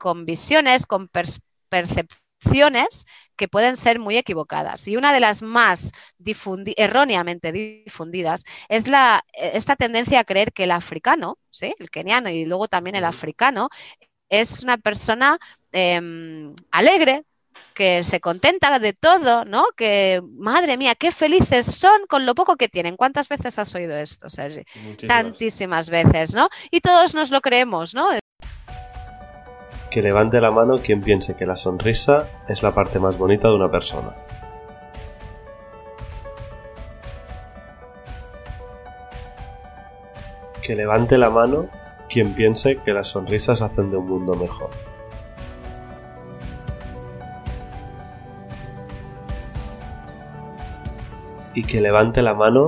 con visiones, con percepciones que pueden ser muy equivocadas. Y una de las más erróneamente difundidas es la, esta tendencia a creer que el africano, ¿sí? el keniano y luego también el africano, es una persona em, alegre, que se contenta de todo, ¿no? Que, madre mía, qué felices son con lo poco que tienen. ¿Cuántas veces has oído esto, Sergi? Tantísimas veces, ¿no? Y todos nos lo creemos, ¿no? Que levante la mano quien piense que la sonrisa es la parte más bonita de una persona. Que levante la mano quien piense que las sonrisas hacen de un mundo mejor. y que levante la mano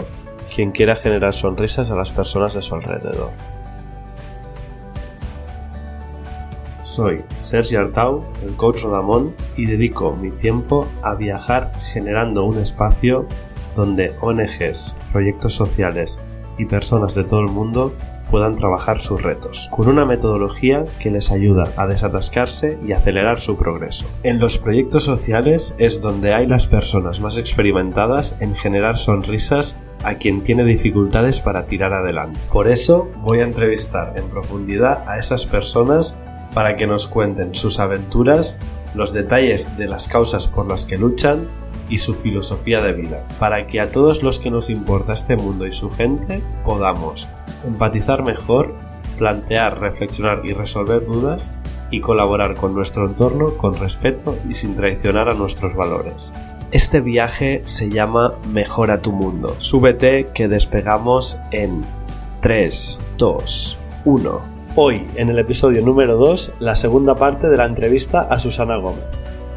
quien quiera generar sonrisas a las personas de su alrededor. Soy Sergi Artau, el coach Rodamón, y dedico mi tiempo a viajar generando un espacio donde ONGs, proyectos sociales y personas de todo el mundo puedan trabajar sus retos, con una metodología que les ayuda a desatascarse y acelerar su progreso. En los proyectos sociales es donde hay las personas más experimentadas en generar sonrisas a quien tiene dificultades para tirar adelante. Por eso voy a entrevistar en profundidad a esas personas para que nos cuenten sus aventuras, los detalles de las causas por las que luchan y su filosofía de vida, para que a todos los que nos importa este mundo y su gente podamos empatizar mejor, plantear, reflexionar y resolver dudas y colaborar con nuestro entorno con respeto y sin traicionar a nuestros valores. Este viaje se llama Mejora tu mundo. Súbete que despegamos en 3, 2, 1. Hoy, en el episodio número 2, la segunda parte de la entrevista a Susana Gómez.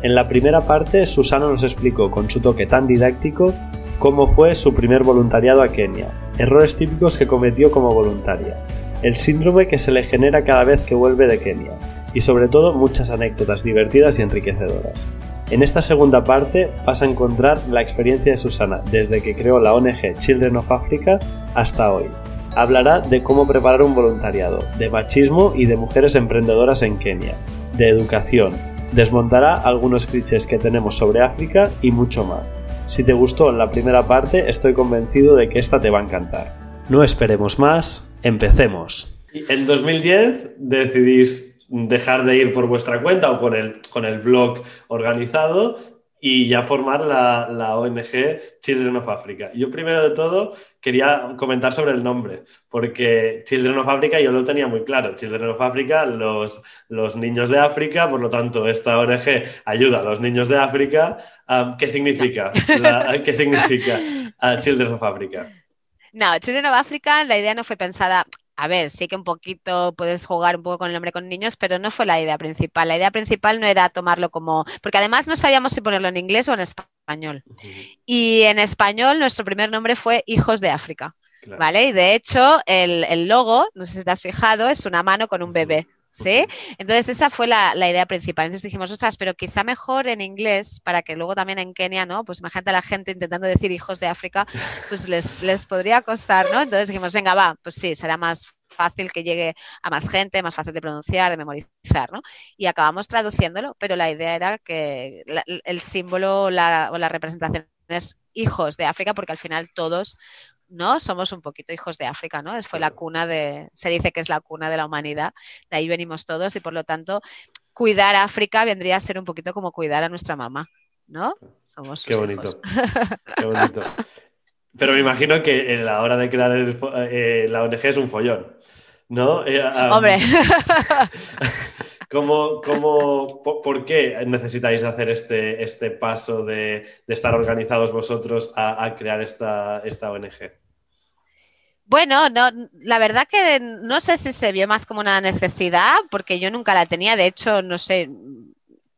En la primera parte, Susana nos explicó con su toque tan didáctico cómo fue su primer voluntariado a Kenia, errores típicos que cometió como voluntaria, el síndrome que se le genera cada vez que vuelve de Kenia y sobre todo muchas anécdotas divertidas y enriquecedoras. En esta segunda parte vas a encontrar la experiencia de Susana desde que creó la ONG Children of Africa hasta hoy. Hablará de cómo preparar un voluntariado, de machismo y de mujeres emprendedoras en Kenia, de educación, desmontará algunos clichés que tenemos sobre África y mucho más. Si te gustó la primera parte, estoy convencido de que esta te va a encantar. No esperemos más, empecemos. En 2010 decidís dejar de ir por vuestra cuenta o con el, con el blog organizado y ya formar la, la, ONG Children of Africa. Yo primero de todo quería comentar sobre el nombre, porque Children of Africa yo lo tenía muy claro. Children of Africa, los, los niños de África, por lo tanto esta ONG ayuda a los niños de África. ¿Qué significa? ¿Qué significa uh, Children of Africa? No, Children of Africa, la idea no fue pensada a ver, sí que un poquito puedes jugar un poco con el nombre con niños, pero no fue la idea principal. La idea principal no era tomarlo como, porque además no sabíamos si ponerlo en inglés o en español. Y en español nuestro primer nombre fue Hijos de África. ¿Vale? Y de hecho, el, logo, no sé si te has fijado, es una mano con un bebé. ¿Sí? Entonces esa fue la, idea principal. Entonces dijimos, ostras, pero quizá mejor en inglés, para que luego también en Kenia, ¿no? Pues imagínate a la gente intentando decir hijos de África, pues les, les podría costar, ¿no? Entonces dijimos, venga, va, pues sí, será más fácil que llegue a más gente, más fácil de pronunciar, de memorizar, ¿no? Y acabamos traduciéndolo, pero la idea era que el símbolo o la representación es hijos de África, porque al final todos ¿no? Somos un poquito hijos de África, ¿no? Fue la cuna de, se dice que es la cuna de la humanidad, de ahí venimos todos y por lo tanto cuidar a África vendría a ser un poquito como cuidar a nuestra mamá, ¿no? Somos Qué bonito. Qué bonito. Pero me imagino que en la hora de crear eh, la ONG es un follón, ¿no? Eh, Hombre. ¿Cómo, cómo, por, qué necesitáis hacer este, este paso de, estar organizados vosotros a, crear esta, esta ONG? Bueno, no, la verdad que no sé si se vio más como una necesidad, porque yo nunca la tenía. De hecho, no sé,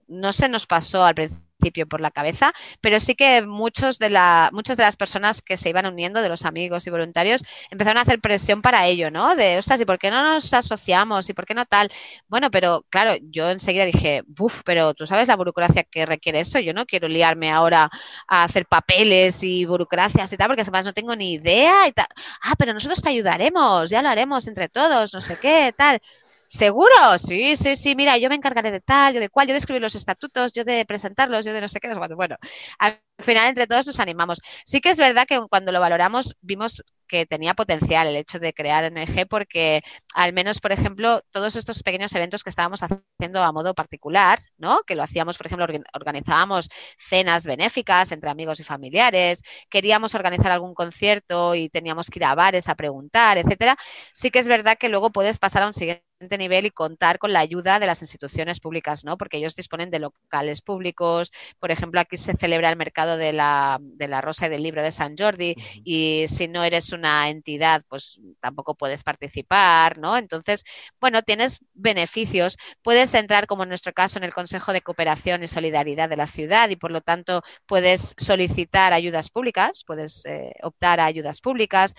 no se nos pasó al principio por la cabeza, pero sí que muchos de la, muchas de las personas que se iban uniendo, de los amigos y voluntarios, empezaron a hacer presión para ello, ¿no? De, ostras, ¿y por qué no nos asociamos? ¿Y por qué no tal? Bueno, pero claro, yo enseguida dije, buf, pero tú sabes la burocracia que requiere esto, yo no quiero liarme ahora a hacer papeles y burocracias y tal, porque además no tengo ni idea y tal. Ah, pero nosotros te ayudaremos, ya lo haremos entre todos, no sé qué, tal. ¿Seguro? Sí, sí, sí. Mira, yo me encargaré de tal, yo de cual, yo de escribir los estatutos, yo de presentarlos, yo de no sé qué. Bueno, al final entre todos nos animamos. Sí que es verdad que cuando lo valoramos vimos que tenía potencial el hecho de crear ONG porque al menos, por ejemplo, todos estos pequeños eventos que estábamos haciendo a modo particular, ¿no? Que lo hacíamos, por ejemplo, organizábamos cenas benéficas entre amigos y familiares, queríamos organizar algún concierto y teníamos que ir a bares a preguntar, etcétera. Sí que es verdad que luego puedes pasar a un siguiente nivel y contar con la ayuda de las instituciones públicas, ¿no? Porque ellos disponen de locales públicos. Por ejemplo, aquí se celebra el mercado de la, de la rosa y del libro de San Jordi y si no eres una entidad, pues tampoco puedes participar, ¿no? Entonces, bueno, tienes beneficios. Puedes entrar, como en nuestro caso, en el Consejo de Cooperación y Solidaridad de la ciudad y por lo tanto puedes solicitar ayudas públicas, puedes eh, optar a ayudas públicas.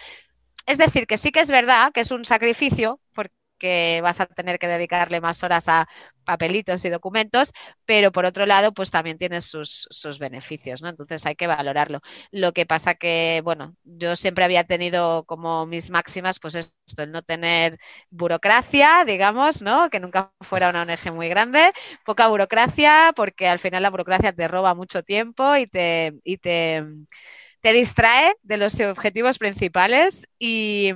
Es decir, que sí que es verdad que es un sacrificio, porque que vas a tener que dedicarle más horas a papelitos y documentos, pero por otro lado, pues también tienes sus, beneficios, ¿no? Entonces hay que valorarlo. Lo que pasa que, bueno, yo siempre había tenido como mis máximas, pues esto, el no tener burocracia, digamos, ¿no? Que nunca fuera una ONG muy grande, poca burocracia, porque al final la burocracia te roba mucho tiempo y te, y te te distrae de los objetivos principales y,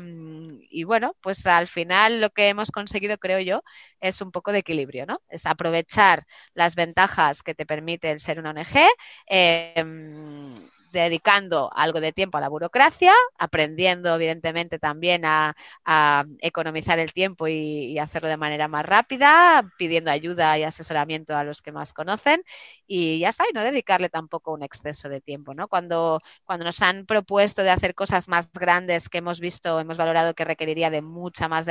bueno, pues al final lo que hemos conseguido, creo yo, es un poco de equilibrio, ¿no? Es aprovechar las ventajas que te permite el ser una ONG. Em, dedicando algo de tiempo a la burocracia, aprendiendo evidentemente también a, economizar el tiempo y, hacerlo de manera más rápida, pidiendo ayuda y asesoramiento a los que más conocen y ya está, y no dedicarle tampoco un exceso de tiempo, ¿no? Cuando, cuando nos han propuesto de hacer cosas más grandes que hemos visto, hemos valorado que requeriría de mucha más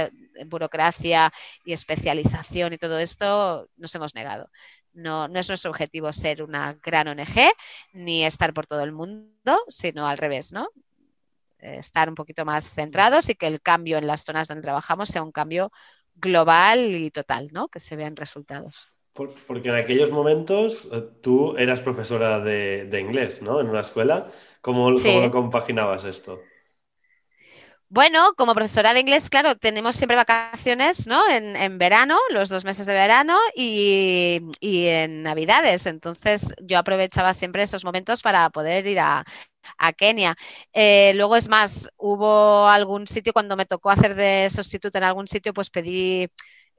burocracia y especialización y todo esto, nos hemos negado. No, no es nuestro objetivo ser una gran ONG ni estar por todo el mundo, sino al revés, ¿no? Estar un poquito más centrados y que el cambio en las zonas donde trabajamos sea un cambio global y total, ¿no? Que se vean resultados. porque en aquellos momentos eh, tú eras profesora de, inglés, ¿no? En una escuela. ¿Cómo, ¿Cómo lo compaginabas esto? Bueno, como profesora de inglés, claro, tenemos siempre vacaciones, ¿no? En, verano, los dos meses de verano y, en Navidades. Entonces, yo aprovechaba siempre esos momentos para poder ir a, Kenia. Eh, luego, es más, hubo algún sitio, cuando me tocó hacer de sustituto en algún sitio, pues pedí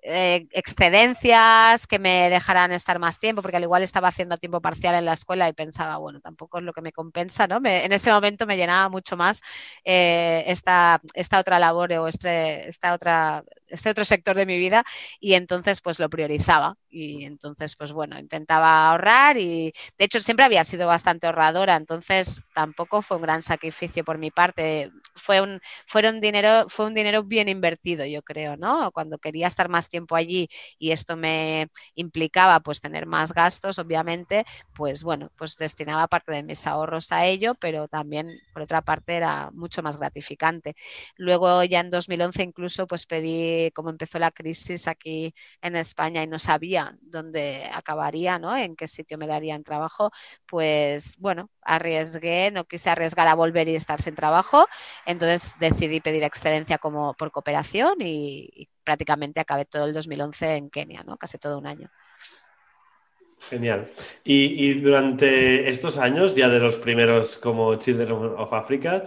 eh, excedencias que me dejaran estar más tiempo, porque al igual estaba haciendo tiempo parcial en la escuela y pensaba, bueno, tampoco es lo que me compensa, ¿no? en ese momento me llenaba mucho más eh, esta, esta otra labor o este, esta otra este otro sector de mi vida y entonces pues lo priorizaba y entonces pues bueno, intentaba ahorrar y de hecho siempre había sido bastante ahorradora, entonces tampoco fue un gran sacrificio por mi parte, fue un, fueron dinero, fue un dinero bien invertido yo creo, ¿no? Cuando quería estar más tiempo allí y esto me implicaba pues tener más gastos, obviamente, pues bueno, pues destinaba parte de mis ahorros a ello, pero también por otra parte era mucho más gratificante. Luego ya en 2011 incluso pues pedí como empezó la crisis aquí en España y no sabía dónde acabaría, ¿no? En qué sitio me darían trabajo, pues bueno, arriesgué, no quise arriesgar a volver y estar sin trabajo, entonces decidí pedir excelencia como por cooperación y, prácticamente acabé todo el 2011 en Kenia, ¿no? Casi todo un año. Genial. Y, durante estos años, ya de los primeros como Children of Africa,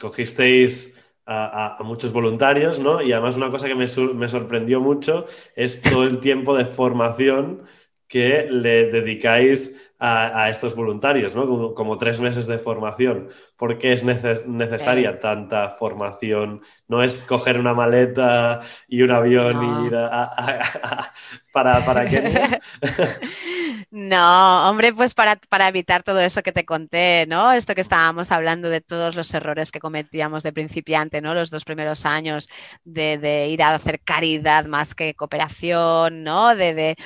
cogisteis a, muchos voluntarios, ¿no? Y además una cosa que me, me, sorprendió mucho es todo el tiempo de formación que le dedicáis a, estos voluntarios, ¿no? Como, tres meses de formación. ¿Por qué es necesaria tanta formación? No es coger una maleta y un avión y ir a, para, para qué. No, hombre, pues para, evitar todo eso que te conté, ¿no? Esto que estábamos hablando de todos los errores que cometíamos de principiante, ¿no? Los dos primeros años de, ir a hacer caridad más que cooperación, ¿no? De,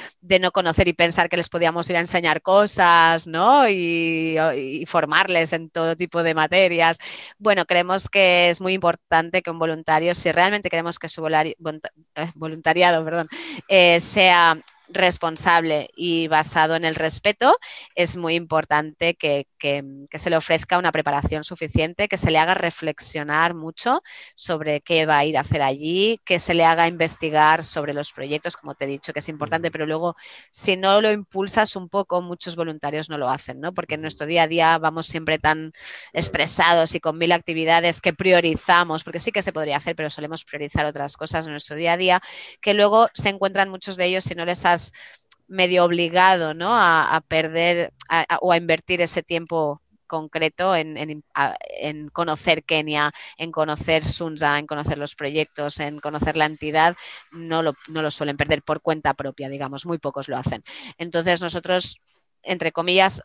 no conocer y pensar que les podíamos ir a enseñar cosas, ¿no? Y, formarles en todo tipo de materias. Bueno, creemos que es muy importante que un voluntario, si realmente queremos que su eh, voluntariado, perdón, eh, sea responsable y basado en el respeto, es muy importante que, se le ofrezca una preparación suficiente, que se le haga reflexionar mucho sobre qué va a ir a hacer allí, que se le haga investigar sobre los proyectos, como te he dicho, que es importante, pero luego si no lo impulsas un poco, muchos voluntarios no lo hacen, ¿no? Porque en nuestro día a día vamos siempre tan estresados y con mil actividades que priorizamos, porque sí que se podría hacer, pero solemos priorizar otras cosas en nuestro día a día, que luego se encuentran muchos de ellos si no les has medio obligado ¿no? a, perder o a invertir ese tiempo concreto en, conocer Kenia, en conocer Sunza, en conocer los proyectos, en conocer la entidad, no lo, no lo suelen perder por cuenta propia, digamos, muy pocos lo hacen. Entonces nosotros, entre comillas,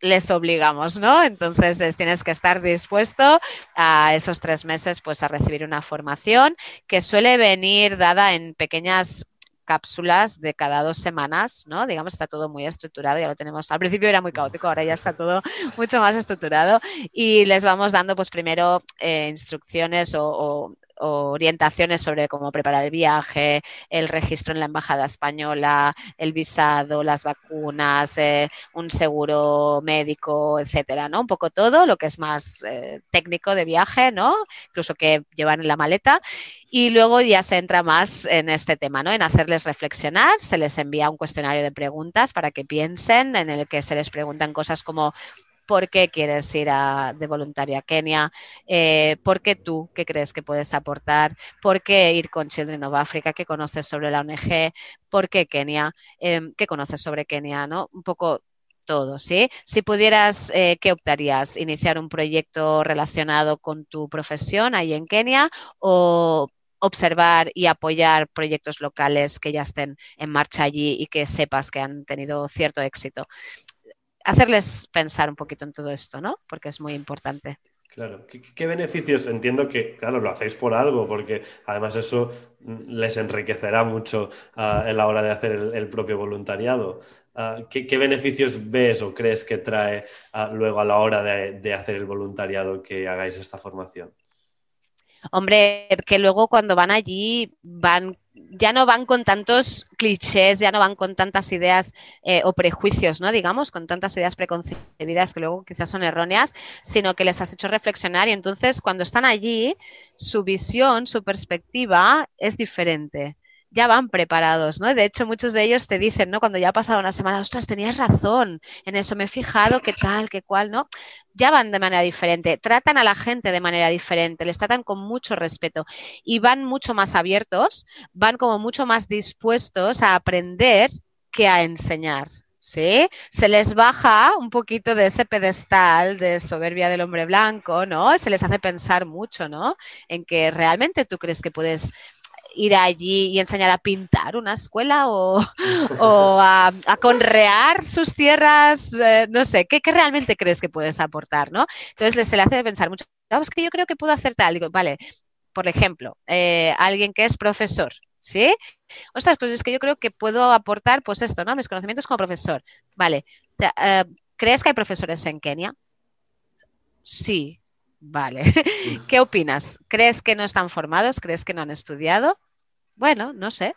les obligamos, ¿no? Entonces tienes que estar dispuesto a esos tres meses pues a recibir una formación que suele venir dada en pequeñas cápsulas de cada dos semanas, ¿no? Digamos, está todo muy estructurado, ya lo tenemos. Al principio era muy caótico, ahora ya está todo mucho más estructurado y les vamos dando, pues primero, eh, instrucciones o, orientaciones sobre cómo preparar el viaje, el registro en la embajada española, el visado, las vacunas, eh, un seguro médico, etcétera, ¿no? Un poco todo lo que es más eh, técnico de viaje, ¿no? Incluso que llevan en la maleta. Y luego ya se entra más en este tema, ¿no? En hacerles reflexionar, se les envía un cuestionario de preguntas para que piensen, en el que se les preguntan cosas como por qué quieres ir a, de voluntaria a Kenia, eh, por qué tú, qué crees que puedes aportar, por qué ir con Children of Africa, qué conoces sobre la ONG, por qué Kenia, em, qué conoces sobre Kenia, ¿no? Un poco todo, ¿sí? Si pudieras, eh, ¿qué optarías? ¿Iniciar un proyecto relacionado con tu profesión ahí en Kenia o observar y apoyar proyectos locales que ya estén en marcha allí y que sepas que han tenido cierto éxito? Hacerles pensar un poquito en todo esto, ¿no? Porque es muy importante. Claro, ¿Qué, beneficios? Entiendo que, claro, lo hacéis por algo, porque además eso les enriquecerá mucho ah, en la hora de hacer el, propio voluntariado. Ah, ¿qué, beneficios ves o crees que trae ah, luego a la hora de, hacer el voluntariado que hagáis esta formación? Hombre, que luego cuando van allí van ya no van con tantos clichés, ya no van con tantas ideas eh, o prejuicios, ¿no? Digamos, con tantas ideas preconcebidas que luego quizás son erróneas, sino que les has hecho reflexionar y entonces cuando están allí, su visión, su perspectiva es diferente ya van preparados, ¿no? De hecho, muchos de ellos te dicen, ¿no? Cuando ya ha pasado una semana, ostras, tenías razón, en eso me he fijado, qué tal, qué cual, ¿no? Ya van de manera diferente, tratan a la gente de manera diferente, les tratan con mucho respeto y van mucho más abiertos, van como mucho más dispuestos a aprender que a enseñar. ¿sí? Se les baja un poquito de ese pedestal de soberbia del hombre blanco, ¿no? Se les hace pensar mucho, ¿no? En que realmente tú crees que puedes ir allí y enseñar a pintar una escuela o, a, conrear sus tierras, eh, no sé, ¿qué, realmente crees que puedes aportar? ¿no? Entonces se le hace pensar mucho, vamos, que yo creo que puedo hacer tal, digo, vale, por ejemplo, eh, alguien que es profesor, ¿sí? Ostras, pues es que yo creo que puedo aportar, pues esto, ¿no? Mis conocimientos como profesor. Vale, eh, ¿crees que hay profesores en Kenia? Sí, vale. ¿Qué opinas? ¿Crees que no están formados? ¿Crees que no han estudiado? Bueno, no sé.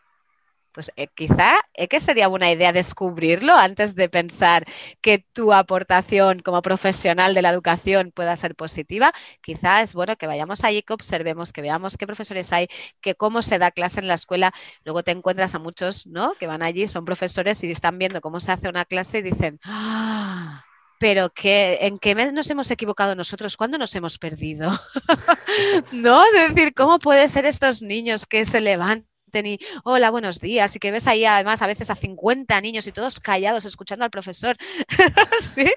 Pues eh, quizá es que sería buena idea descubrirlo antes de pensar que tu aportación como profesional de la educación pueda ser positiva. Quizá es bueno que vayamos allí, que observemos, que veamos qué profesores hay, que cómo se da clase en la escuela. Luego te encuentras a muchos, ¿no? Que van allí, son profesores y están viendo cómo se hace una clase y dicen, ¡ah! Pero que, ¿en qué nos hemos equivocado nosotros? ¿Cuándo nos hemos perdido? ¿No? Es decir, ¿cómo puede ser estos niños que se levantan? y hola, buenos días, y que ves ahí además a veces a 50 niños y todos callados escuchando al profesor. ¿Sí?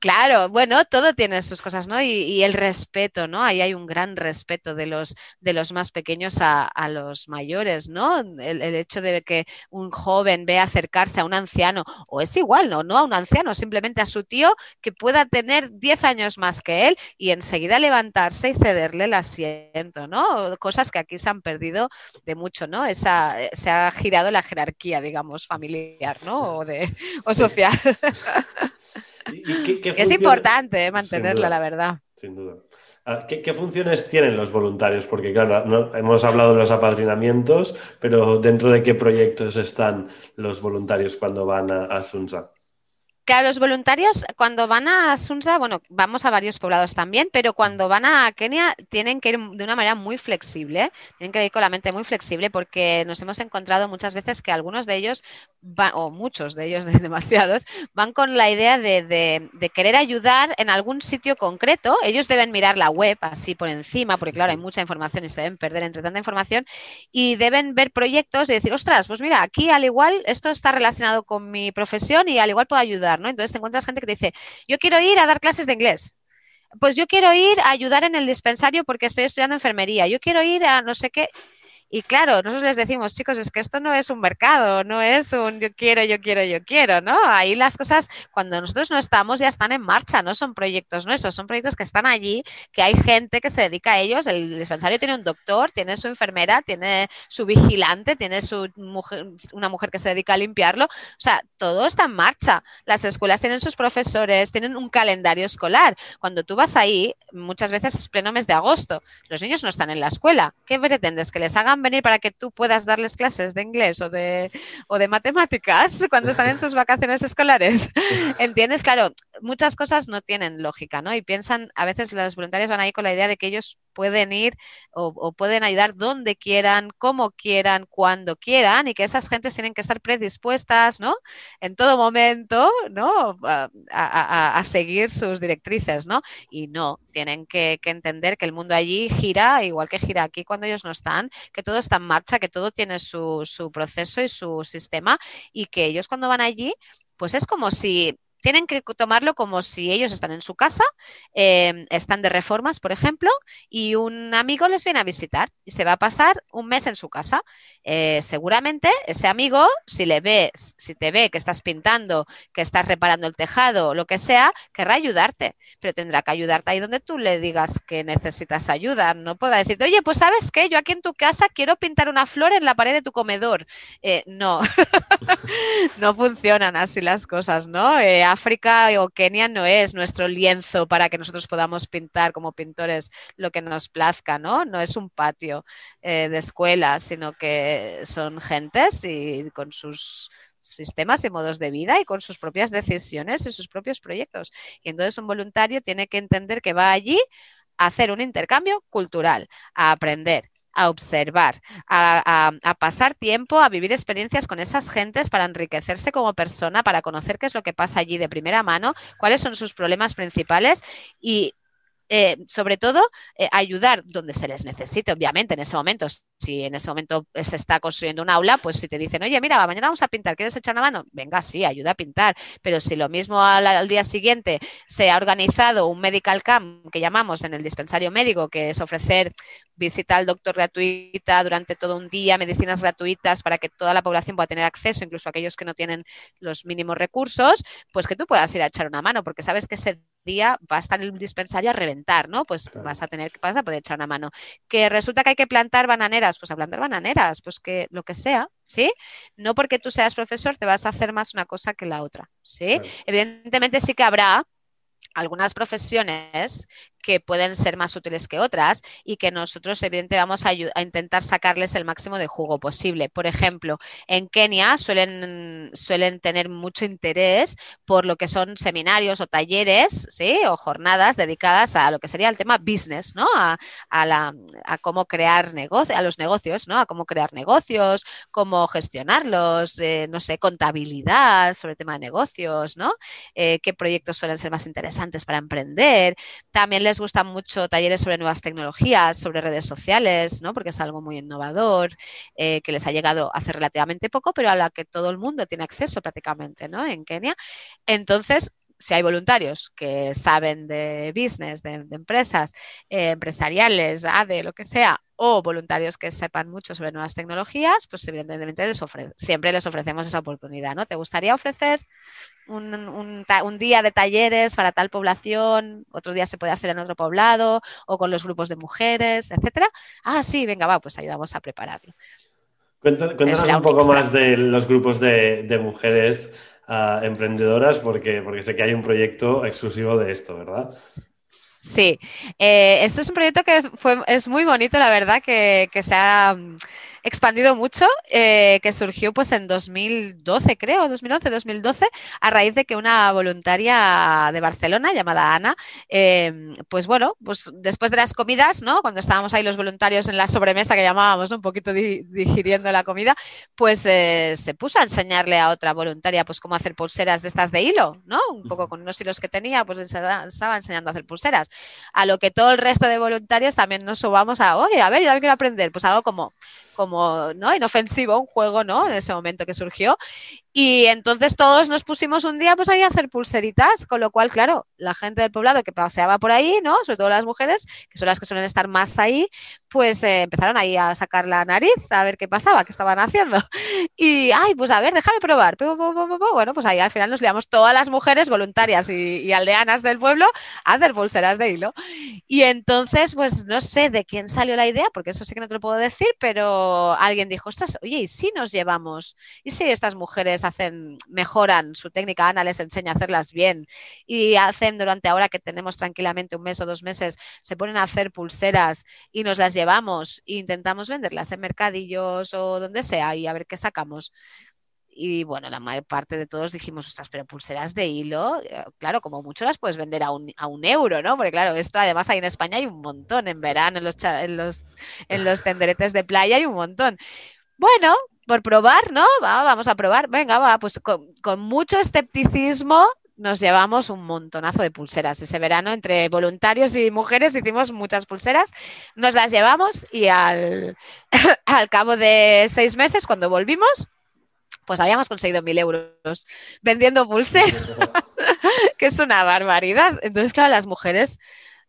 Claro, bueno, todo tiene sus cosas, ¿no? Y, el respeto, ¿no? Ahí hay un gran respeto de los, de los más pequeños a, los mayores, ¿no? El, hecho de que un joven vea acercarse a un anciano, o es igual, ¿no? No a un anciano, simplemente a su tío que pueda tener 10 años más que él y enseguida levantarse y cederle el asiento, ¿no? Cosas que aquí se han perdido de mucho, ¿no? Esa, se ha girado la jerarquía, digamos, familiar, ¿no? O, de, o social. es importante eh, mantenerla, la verdad. Sin duda. Ah, ¿Qué, funciones tienen los voluntarios? Porque claro, hemos hablado de los apadrinamientos, pero ¿dentro de qué proyectos están los voluntarios cuando van a, a Sunsa? Claro, los voluntarios cuando van a Sunsa, bueno, vamos a varios poblados también, pero cuando van a Kenia tienen que ir de una manera muy flexible, tienen que ir con la mente muy flexible porque nos hemos encontrado muchas veces que algunos de ellos, o muchos de ellos, demasiados, van con la idea de, querer ayudar en algún sitio concreto. Ellos deben mirar la web así por encima, porque claro, hay mucha información y se deben perder entre tanta información, y deben ver proyectos y decir, ostras, pues mira, aquí al igual esto está relacionado con mi profesión y al igual puedo ayudar. Entonces te encuentras gente que te dice, yo quiero ir a dar clases de inglés. Pues yo quiero ir a ayudar en el dispensario porque estoy estudiando enfermería. Yo quiero ir a no sé qué. Y claro, nosotros les decimos, chicos, es que esto no es un mercado, no es un yo quiero, yo quiero, yo quiero, ¿no? Ahí las cosas, cuando nosotros no estamos, ya están en marcha, no son proyectos nuestros, son proyectos que están allí, que hay gente que se dedica a ellos. El dispensario tiene un doctor, tiene su enfermera, tiene su vigilante, tiene su mujer, una mujer que se dedica a limpiarlo. O sea, todo está en marcha. Las escuelas tienen sus profesores, tienen un calendario escolar. Cuando tú vas ahí, muchas veces es pleno mes de agosto. Los niños no están en la escuela. ¿Qué pretendes? ¿Que les hagan venir para que tú puedas darles clases de inglés o de, o de matemáticas cuando están en sus vacaciones escolares. ¿Entiendes? Claro, muchas cosas no tienen lógica, ¿no? Y piensan, a veces los voluntarios van ahí con la idea de que ellos pueden ir o, pueden ayudar donde quieran, como quieran, cuando quieran y que esas gentes tienen que estar predispuestas, ¿no? En todo momento, ¿no? A, seguir sus directrices, ¿no? Y no, tienen que, que, entender que el mundo allí gira igual que gira aquí cuando ellos no están, que todo está en marcha, que todo tiene su, su proceso y su sistema y que ellos cuando van allí, pues es como si tienen que tomarlo como si ellos están en su casa, em, están de reformas, por ejemplo, y un amigo les viene a visitar y se va a pasar un mes en su casa. Eh, seguramente ese amigo, si le ve, si te ve que estás pintando, que estás reparando el tejado, lo que sea, querrá ayudarte, pero tendrá que ayudarte ahí donde tú le digas que necesitas ayuda. No podrá decirte, oye, pues sabes qué, yo aquí en tu casa quiero pintar una flor en la pared de tu comedor. Eh, no, no funcionan así las cosas, ¿no? África o Kenia no es nuestro lienzo para que nosotros podamos pintar como pintores lo que nos plazca, ¿no? No es un patio eh, de escuela, sino que son gentes y con sus sistemas y modos de vida y con sus propias decisiones y sus propios proyectos. Y entonces un voluntario tiene que entender que va allí a hacer un intercambio cultural, a aprender, a observar, a, pasar tiempo, a vivir experiencias con esas gentes para enriquecerse como persona, para conocer qué es lo que pasa allí de primera mano, cuáles son sus problemas principales y eh, sobre todo, eh, ayudar donde se les necesite, obviamente, en ese momento. Si en ese momento se está construyendo un aula, pues si te dicen, oye, mira, mañana vamos a pintar, ¿quieres echar una mano? Venga, sí, ayuda a pintar. Pero si lo mismo al, día siguiente se ha organizado un medical camp que llamamos en el dispensario médico, que es ofrecer visita al doctor gratuita durante todo un día, medicinas gratuitas para que toda la población pueda tener acceso, incluso aquellos que no tienen los mínimos recursos, pues que tú puedas ir a echar una mano, porque sabes que ese día va a estar el dispensario a reventar, ¿no? Pues vas a tener que vas a poder echar una mano. Que resulta que hay que plantar bananeras, pues a plantar bananeras, pues que lo que sea, ¿sí? No porque tú seas profesor te vas a hacer más una cosa que la otra, ¿sí? Evidentemente sí que habrá algunas profesiones que pueden ser más útiles que otras y que nosotros evidentemente vamos a, intentar sacarles el máximo de jugo posible. Por ejemplo, en Kenia suelen, suelen tener mucho interés por lo que son seminarios o talleres ¿sí? o jornadas dedicadas a lo que sería el tema business, ¿no? a, la, a cómo crear negocios, a los negocios, ¿no? a cómo crear negocios, cómo gestionarlos, eh, no sé, contabilidad sobre el tema de negocios, ¿no? Eh, qué proyectos suelen ser más interesantes para emprender. También les gustan mucho talleres sobre nuevas tecnologías, sobre redes sociales, ¿no? porque es algo muy innovador, eh, que les ha llegado hace relativamente poco, pero a la que todo el mundo tiene acceso prácticamente ¿no? en Kenia. Entonces, si hay voluntarios que saben de business, de, empresas eh, empresariales, de lo que sea, o voluntarios que sepan mucho sobre nuevas tecnologías, pues evidentemente les siempre les ofrecemos esa oportunidad, ¿no? ¿Te gustaría ofrecer un, día de talleres para tal población? Otro día se puede hacer en otro poblado o con los grupos de mujeres, etcétera. Ah, sí, venga, va, pues ayudamos a prepararlo. Cuéntanos, un poco más de los grupos de, mujeres emprendedoras, porque, porque sé que hay un proyecto exclusivo de esto, ¿verdad? Sí, eh, este es un proyecto que es muy bonito, la verdad, que, que se ha expandido mucho, eh, que surgió pues en 2012, creo, 2011, 2012, a raíz de que una voluntaria de Barcelona llamada Ana, eh, pues bueno, pues después de las comidas, ¿no? Cuando estábamos ahí los voluntarios en la sobremesa que llamábamos, un poquito di digiriendo la comida, pues eh, se puso a enseñarle a otra voluntaria pues cómo hacer pulseras de estas de hilo, ¿no? Un poco con unos hilos que tenía, pues estaba enseñando a hacer pulseras. A lo que todo el resto de voluntarios también nos subamos a, oye, a ver, yo quiero aprender, pues algo como como ¿no? inofensivo, un juego, ¿no? En ese momento que surgió. Y entonces todos nos pusimos un día pues ahí a hacer pulseritas, con lo cual, claro, la gente del poblado que paseaba por ahí, ¿no? Sobre todo las mujeres, que son las que suelen estar más ahí, pues eh, empezaron ahí a sacar la nariz a ver qué pasaba, qué estaban haciendo. Y, ay, pues a ver, déjame probar. Bueno, pues ahí al final nos liamos todas las mujeres voluntarias y, y aldeanas del pueblo a hacer pulseras de hilo. Y entonces, pues no sé de quién salió la idea, porque eso sí que no te lo puedo decir, pero alguien dijo, ostras, oye, ¿y si nos llevamos? ¿Y si estas mujeres hacen, mejoran su técnica, Ana les enseña a hacerlas bien y hacen durante ahora que tenemos tranquilamente un mes o dos meses, se ponen a hacer pulseras y nos las llevamos e intentamos venderlas en mercadillos o donde sea y a ver qué sacamos. Y bueno, la mayor parte de todos dijimos, ostras, pero pulseras de hilo, eh, claro, como mucho las puedes vender a un, a un euro, ¿no? Porque claro, esto además hay en España hay un montón, en verano, en los, en los, en los tenderetes de playa hay un montón. Bueno, por probar, ¿no? vamos a probar. Venga, va, pues con, mucho escepticismo nos llevamos un montonazo de pulseras. Ese verano, entre voluntarios y mujeres, hicimos muchas pulseras. Nos las llevamos y al, al cabo de seis meses, cuando volvimos, pues habíamos conseguido mil euros vendiendo pulseras, que es una barbaridad. Entonces, claro, las mujeres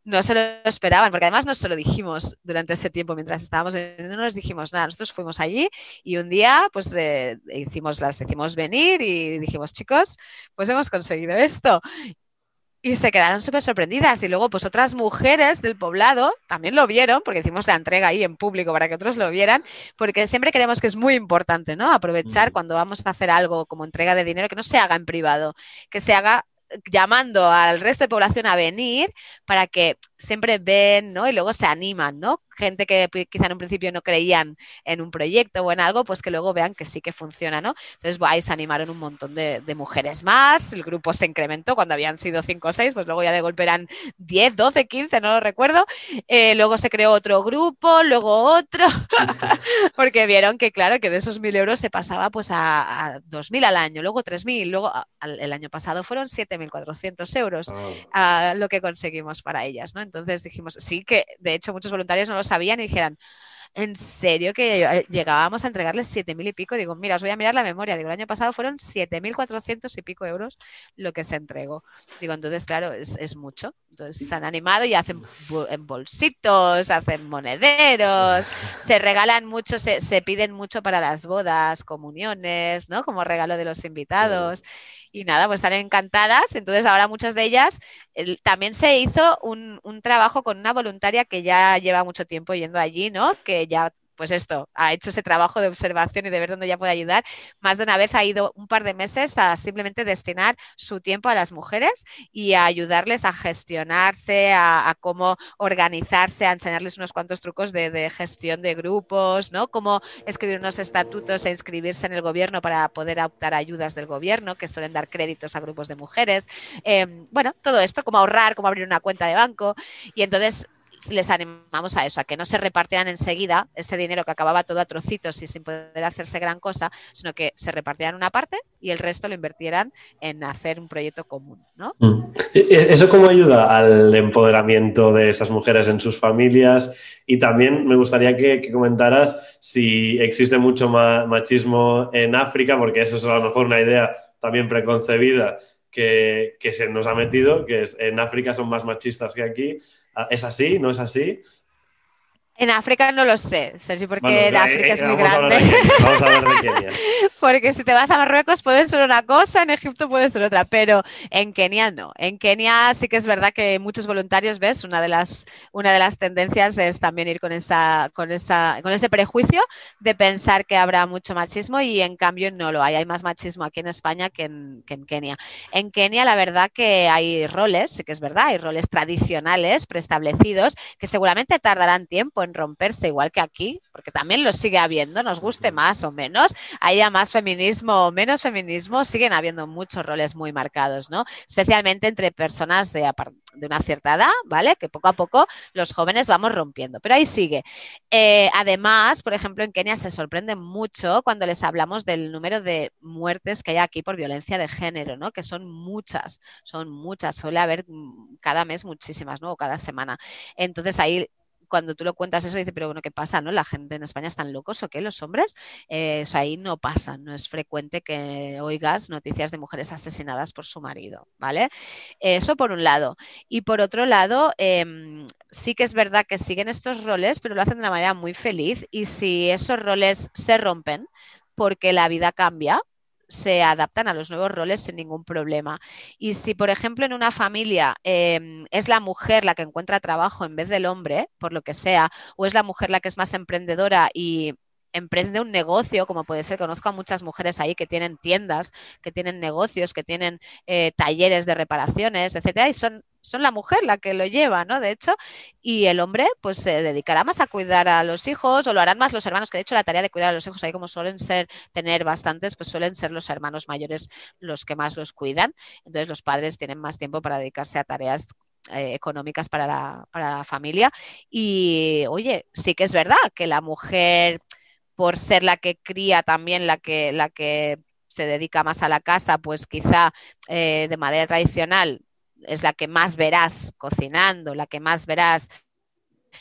no se lo esperaban, porque además no se lo dijimos durante ese tiempo mientras estábamos vendiendo, no nos dijimos nada. Nosotros fuimos allí y un día, pues eh, hicimos, las hicimos venir y dijimos, chicos, pues hemos conseguido esto. Y se quedaron súper sorprendidas. Y luego, pues otras mujeres del poblado también lo vieron, porque hicimos la entrega ahí en público para que otros lo vieran, porque siempre creemos que es muy importante, ¿no? Aprovechar cuando vamos a hacer algo como entrega de dinero, que no se haga en privado, que se haga llamando al resto de población a venir para que siempre ven, ¿no? Y luego se animan, ¿no? Gente que quizá en un principio no creían en un proyecto o en algo, pues que luego vean que sí que funciona, ¿no? Entonces, ahí se animaron un montón de, mujeres más, el grupo se incrementó cuando habían sido 5 o 6, pues luego ya de golpe eran 10, 12, 15, no lo recuerdo. Eh, luego se creó otro grupo, luego otro, porque vieron que, claro, que de esos 1.000 euros se pasaba pues a, a 2.000 al año, luego 3.000, luego el año pasado fueron 7.400 euros a lo que conseguimos para ellas, ¿no? Entonces dijimos, sí, que de hecho muchos voluntarios no lo sabían y dijeran, ¿en serio que llegábamos a entregarles siete mil y pico? Digo, mira, os voy a mirar la memoria. Digo, el año pasado fueron siete mil cuatrocientos y pico euros lo que se entregó. Digo, entonces, claro, es, mucho. Entonces se han animado y hacen bolsitos, hacen monederos, se regalan mucho, se, se piden mucho para las bodas, comuniones, ¿no? Como regalo de los invitados. Y nada, pues están encantadas. Entonces ahora muchas de ellas, también se hizo un, un, trabajo con una voluntaria que ya lleva mucho tiempo yendo allí, ¿no? Que ya pues esto, ha hecho ese trabajo de observación y de ver dónde ya puede ayudar. Más de una vez ha ido un par de meses a simplemente destinar su tiempo a las mujeres y a ayudarles a gestionarse, a, cómo organizarse, a enseñarles unos cuantos trucos de, gestión de grupos, ¿no? Cómo escribir unos estatutos e inscribirse en el gobierno para poder optar ayudas del gobierno, que suelen dar créditos a grupos de mujeres. Em, bueno, todo esto, cómo ahorrar, cómo abrir una cuenta de banco. Y entonces les animamos a eso, a que no se repartieran enseguida ese dinero que acababa todo a trocitos y sin poder hacerse gran cosa, sino que se repartieran una parte y el resto lo invirtieran en hacer un proyecto común. ¿no? Mm. E, e, ¿Eso cómo ayuda al empoderamiento de estas mujeres en sus familias? Y también me gustaría que, comentaras si existe mucho machismo en África, porque eso es a lo mejor una idea también preconcebida que, que, se nos ha metido, que es, en África son más machistas que aquí, ¿Es así? ¿No es así? En África no lo sé, Sergio, porque en África eh, es muy grande. vamos a hablar de Kenia. porque si te vas a Marruecos puede ser una cosa, en Egipto puede ser otra, pero en Kenia no. En Kenia sí que es verdad que muchos voluntarios, ves, una de las, una de las tendencias es también ir con, esa, con, esa, con ese prejuicio de pensar que habrá mucho machismo y en cambio no lo hay. Hay más machismo aquí en España que en, que en Kenia. En Kenia la verdad que hay roles, sí que es verdad, hay roles tradicionales preestablecidos que seguramente tardarán tiempo en romperse, igual que aquí, porque también lo sigue habiendo, nos guste más o menos, haya más feminismo o menos feminismo, siguen habiendo muchos roles muy marcados, ¿no? Especialmente entre personas de, de una cierta edad, ¿vale? Que poco a poco los jóvenes vamos rompiendo, pero ahí sigue. Eh, además, por ejemplo, en Kenia se sorprende mucho cuando les hablamos del número de muertes que hay aquí por violencia de género, ¿no? Que son muchas, son muchas, suele haber mm, cada mes muchísimas, ¿no? O cada semana. Entonces ahí cuando tú lo cuentas eso, dice, pero bueno, ¿qué pasa? ¿No? La gente en España están locos o qué, los hombres. Eh, ahí no pasa, no es frecuente que oigas noticias de mujeres asesinadas por su marido, ¿vale? Eso por un lado. Y por otro lado, em, sí que es verdad que siguen estos roles, pero lo hacen de una manera muy feliz y si esos roles se rompen, porque la vida cambia, se adaptan a los nuevos roles sin ningún problema. Y si, por ejemplo, en una familia em, es la mujer la que encuentra trabajo en vez del hombre, por lo que sea, o es la mujer la que es más emprendedora y emprende un negocio, como puede ser, conozco a muchas mujeres ahí que tienen tiendas, que tienen negocios, que tienen eh, talleres de reparaciones, etcétera, y son, son la mujer la que lo lleva, ¿no? De hecho, y el hombre, pues se dedicará más a cuidar a los hijos, o lo harán más los hermanos, que de hecho la tarea de cuidar a los hijos ahí como suelen ser, tener bastantes, pues suelen ser los hermanos mayores los que más los cuidan. Entonces los padres tienen más tiempo para dedicarse a tareas eh, económicas para la, para la familia. Y oye, sí que es verdad que la mujer por ser la que cría también, la que, la que se dedica más a la casa, pues quizá eh, de manera tradicional es la que más verás cocinando, la que más verás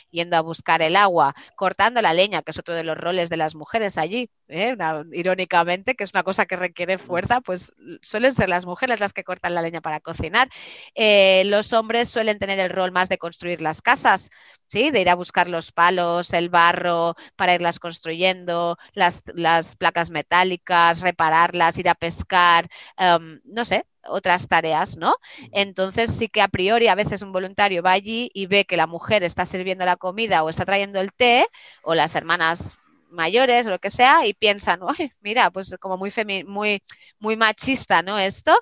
yendo a buscar el agua, cortando la leña, que es otro de los roles de las mujeres allí, ¿eh? irónicamente, que es una cosa que requiere fuerza, pues suelen ser las mujeres las que cortan la leña para cocinar. Eh, los hombres suelen tener el rol más de construir las casas, ¿sí? de ir a buscar los palos, el barro, para irlas construyendo, las, placas metálicas, repararlas, ir a pescar, em, no sé, otras tareas, ¿no? Entonces sí que a priori a veces un voluntario va allí y ve que la mujer está sirviendo la comida o está trayendo el té o las hermanas mayores o lo que sea y piensan, mira, pues como muy, muy, muy machista, ¿no? Esto,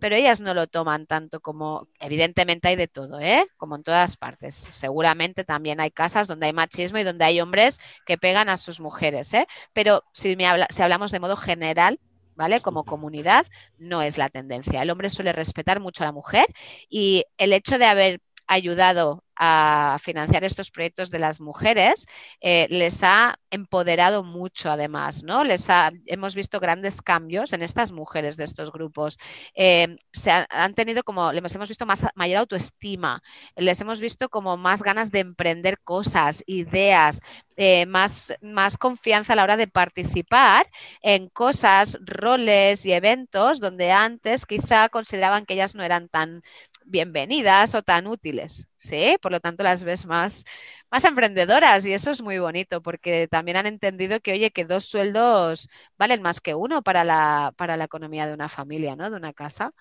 pero ellas no lo toman tanto como, evidentemente hay de todo, ¿eh? Como en todas partes. Seguramente también hay casas donde hay machismo y donde hay hombres que pegan a sus mujeres, ¿eh? Pero si, me habla, si hablamos de modo general, ¿vale? Como comunidad, no es la tendencia. El hombre suele respetar mucho a la mujer y el hecho de haber ayudado a financiar estos proyectos de las mujeres, eh, les ha empoderado mucho además, ¿no? Les hemos visto grandes cambios en estas mujeres de estos grupos. Eh, se han, tenido como, les hemos visto mayor autoestima, les hemos visto como más ganas de emprender cosas, ideas, eh, más, más confianza a la hora de participar en cosas, roles y eventos donde antes quizá consideraban que ellas no eran tan bienvenidas o tan útiles, ¿sí? Por lo tanto, las ves más, más emprendedoras y eso es muy bonito porque también han entendido que, oye, que dos sueldos valen más que uno para la, para la economía de una familia, ¿no? De una casa.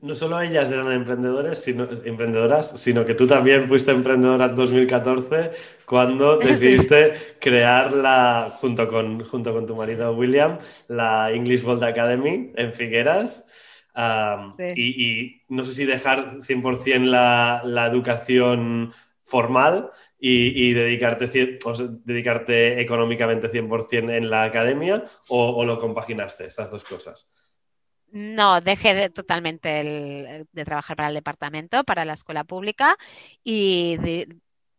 No solo ellas eran emprendedoras, sino, emprendedoras, sino que tú también fuiste emprendedora en 2014 cuando decidiste crear la, junto con, junto con tu marido William, la English World Academy en Figueras y, no sé si dejar 100% la, la educación formal y, dedicarte, dedicarte económicamente 100% en la academia o, lo compaginaste, estas dos cosas. No, dejé totalmente de trabajar para el departamento, para la escuela pública y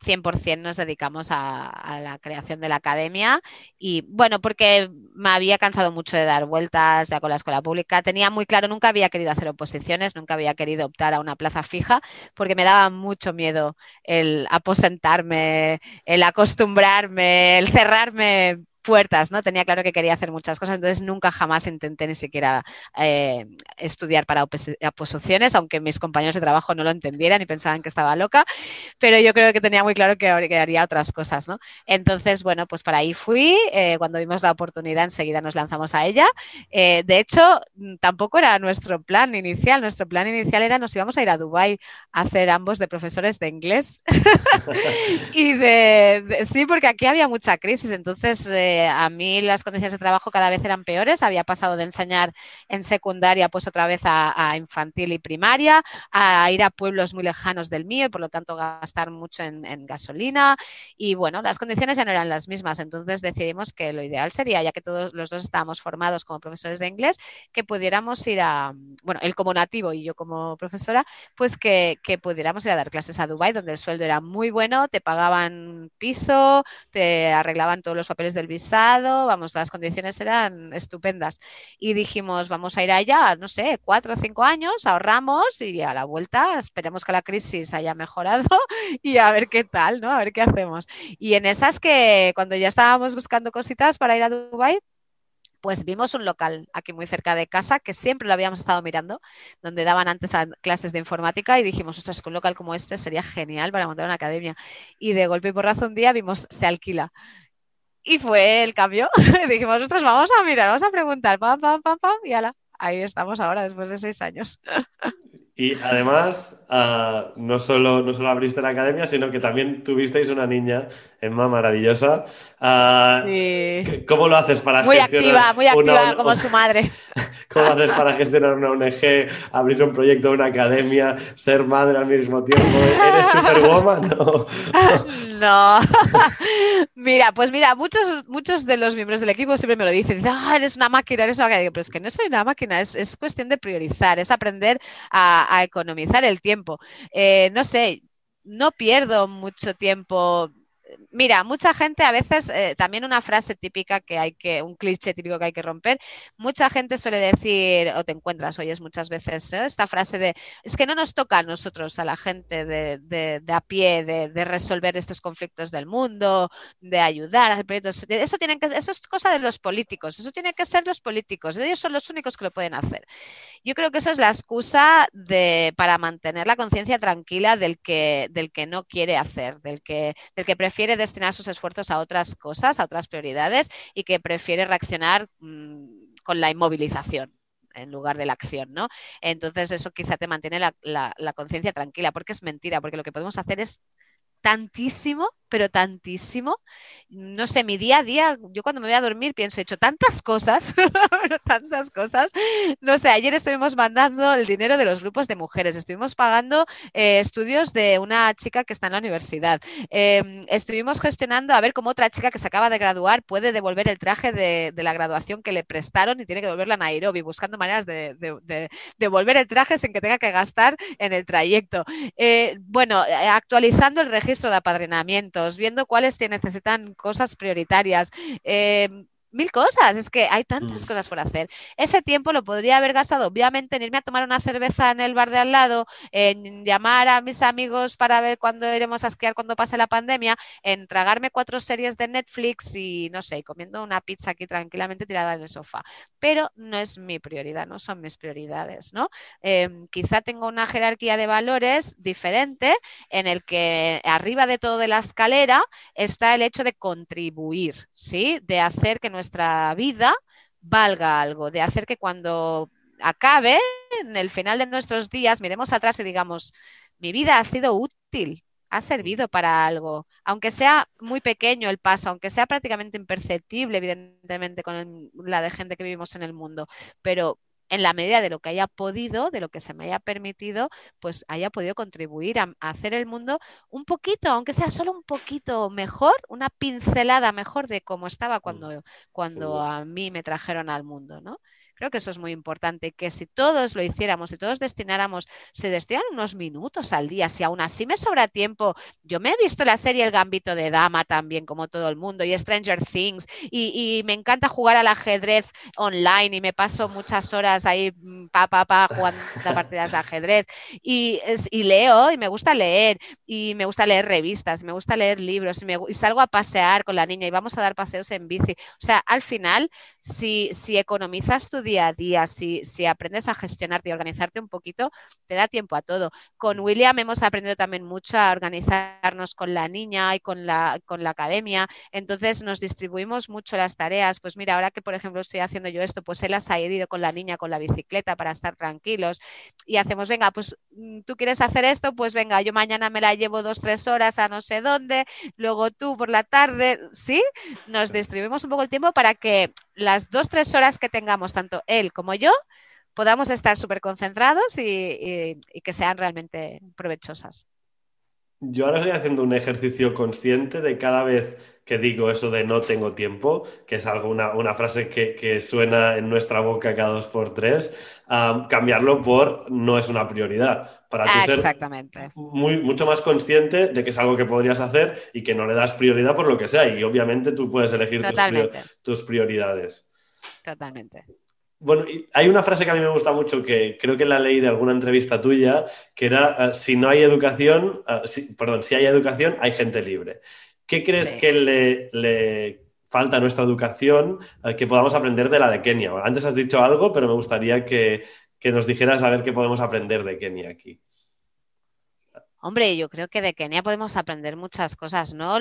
100% nos dedicamos a, la creación de la academia. Y bueno, porque me había cansado mucho de dar vueltas ya con la escuela pública, tenía muy claro, nunca había querido hacer oposiciones, nunca había querido optar a una plaza fija porque me daba mucho miedo el aposentarme, el acostumbrarme, el cerrarme puertas, ¿no? Tenía claro que quería hacer muchas cosas, entonces nunca jamás intenté ni siquiera eh, estudiar para oposiciones, aunque mis compañeros de trabajo no lo entendieran y pensaban que estaba loca, pero yo creo que tenía muy claro que, haría otras cosas, ¿no? Entonces, bueno, pues para ahí fui, eh, cuando vimos la oportunidad enseguida nos lanzamos a ella. Eh, de hecho, tampoco era nuestro plan inicial, nuestro plan inicial era nos íbamos a ir a Dubái a hacer ambos de profesores de inglés y de, sí, porque aquí había mucha crisis, entonces a mí las condiciones de trabajo cada vez eran peores. Había pasado de enseñar en secundaria, pues otra vez a, infantil y primaria, a ir a pueblos muy lejanos del mío y por lo tanto gastar mucho en, gasolina. Y bueno, las condiciones ya no eran las mismas. Entonces decidimos que lo ideal sería, ya que todos los dos estábamos formados como profesores de inglés, que pudiéramos ir a, bueno, él como nativo y yo como profesora, pues que, pudiéramos ir a dar clases a Dubai donde el sueldo era muy bueno, te pagaban piso, te arreglaban todos los papeles del visado vamos, las condiciones eran estupendas. Y dijimos, vamos a ir allá, no sé, cuatro o cinco años, ahorramos y a la vuelta esperemos que la crisis haya mejorado y a ver qué tal, ¿no? A ver qué hacemos. Y en esas que cuando ya estábamos buscando cositas para ir a Dubai pues vimos un local aquí muy cerca de casa que siempre lo habíamos estado mirando, donde daban antes clases de informática y dijimos, ostras, un local como este sería genial para montar una academia. Y de golpe y porrazo un día vimos, se alquila. Y fue el cambio. Dijimos, nosotros vamos a mirar, vamos a preguntar, pam, pam, pam, pam, y ala, ahí estamos ahora después de seis años. Y además, uh, no, solo, no solo abriste la academia, sino que también tuvisteis una niña, Emma, maravillosa. Uh, sí. ¿Cómo lo haces para muy activa, muy activa como su madre. ¿Cómo lo haces para gestionar una ONG, abrir un proyecto, una academia, ser madre al mismo tiempo? ¿Eres superwoman? No. no. mira, pues mira, muchos, muchos de los miembros del equipo siempre me lo dicen. Ah, eres una máquina, eres una máquina. Pero es que no soy una máquina, es, es cuestión de priorizar, es aprender a a, economizar el tiempo. Eh, no sé, no pierdo mucho tiempo mira, mucha gente a veces, eh, también una frase típica que hay que, un cliché típico que hay que romper, mucha gente suele decir, o te encuentras, oyes muchas veces ¿eh? esta frase de, es que no nos toca a nosotros, a la gente de, a pie, de, resolver estos conflictos del mundo, de ayudar a proyectos. Eso, tienen que, eso es cosa de los políticos, eso tiene que ser los políticos, ellos son los únicos que lo pueden hacer. Yo creo que eso es la excusa de, para mantener la conciencia tranquila del que, del que no quiere hacer, del que, del que prefiere prefiere destinar sus esfuerzos a otras cosas, a otras prioridades y que prefiere reaccionar mmm, con la inmovilización en lugar de la acción, ¿no? Entonces eso quizá te mantiene la conciencia tranquila, porque es mentira, porque lo que podemos hacer es tantísimo pero tantísimo. No sé, mi día a día, yo cuando me voy a dormir pienso, he hecho tantas cosas, tantas cosas. No sé, ayer estuvimos mandando el dinero de los grupos de mujeres, estuvimos pagando eh, estudios de una chica que está en la universidad, eh, estuvimos gestionando a ver cómo otra chica que se acaba de graduar puede devolver el traje de, la graduación que le prestaron y tiene que devolverla a Nairobi, buscando maneras de, de devolver el traje sin que tenga que gastar en el trayecto. Eh, bueno, actualizando el registro de apadrinamiento viendo cuáles te necesitan cosas prioritarias. Eh, mil cosas, es que hay tantas mm. cosas por hacer. Ese tiempo lo podría haber gastado, obviamente, en irme a tomar una cerveza en el bar de al lado, en llamar a mis amigos para ver cuándo iremos a esquiar cuando pase la pandemia, en tragarme cuatro series de Netflix y, no sé, comiendo una pizza aquí tranquilamente tirada en el sofá. Pero no es mi prioridad, no son mis prioridades, ¿no? Em, quizá tengo una jerarquía de valores diferente en el que arriba de todo de la escalera está el hecho de contribuir, ¿sí? De hacer que nuestra nuestra vida valga algo, de hacer que cuando acabe, en el final de nuestros días, miremos atrás y digamos, mi vida ha sido útil, ha servido para algo, aunque sea muy pequeño el paso, aunque sea prácticamente imperceptible, evidentemente, con la de gente que vivimos en el mundo, pero en la medida de lo que haya podido, de lo que se me haya permitido, pues haya podido contribuir a, hacer el mundo un poquito, aunque sea solo un poquito mejor, una pincelada mejor de cómo estaba mm, cuando, cuando a mí me trajeron al mundo, ¿no? Creo que eso es muy importante, que si todos lo hiciéramos, si todos destináramos, se destinan unos minutos al día, si aún así me sobra tiempo, yo me he visto la serie El Gambito de Dama también, como todo el mundo, y Stranger Things, y, me encanta jugar al ajedrez online y me paso muchas horas ahí, mm, pa, pa, pa, jugando partidas de ajedrez, y, leo, y me gusta leer, y me gusta leer revistas, me gusta leer libros, y, me, y salgo a pasear con la niña y vamos a dar paseos en bici. O sea, al final, si, si economizas tu día a día, si, si aprendes a gestionarte y organizarte un poquito, te da tiempo a todo. Con William hemos aprendido también mucho a organizarnos con la niña y con la, con la academia. Entonces nos distribuimos mucho las tareas. Pues mira, ahora que por ejemplo estoy haciendo yo esto, pues él ha ido con la niña con la bicicleta para estar tranquilos y hacemos, venga, pues mm, tú quieres hacer esto, pues venga, yo mañana me la llevo dos, tres horas a no sé dónde, luego tú por la tarde, ¿sí? Nos distribuimos un poco el tiempo para que las dos, tres horas que tengamos, tanto él como yo, podamos estar súper concentrados y, que sean realmente provechosas. Yo ahora estoy haciendo un ejercicio consciente de cada vez que digo eso de no tengo tiempo, que es algo, una, frase que, suena en nuestra boca cada dos por tres, cambiarlo por no es una prioridad. Para ti Exactamente. ser muy, mucho más consciente de que es algo que podrías hacer y que no le das prioridad por lo que sea. Y obviamente tú puedes elegir tus, tus prioridades. Totalmente. Bueno, hay una frase que a mí me gusta mucho, que creo que la leí de alguna entrevista tuya, que era, eh, si no hay educación, eh, perdón, si hay educación, hay gente libre. ¿Qué crees que le, falta a nuestra educación eh, que podamos aprender de la de Kenia? Antes has dicho algo, pero me gustaría que, que nos dijeras a ver qué podemos aprender de Kenia aquí. Hombre, yo creo que de Kenia podemos aprender muchas cosas, ¿no?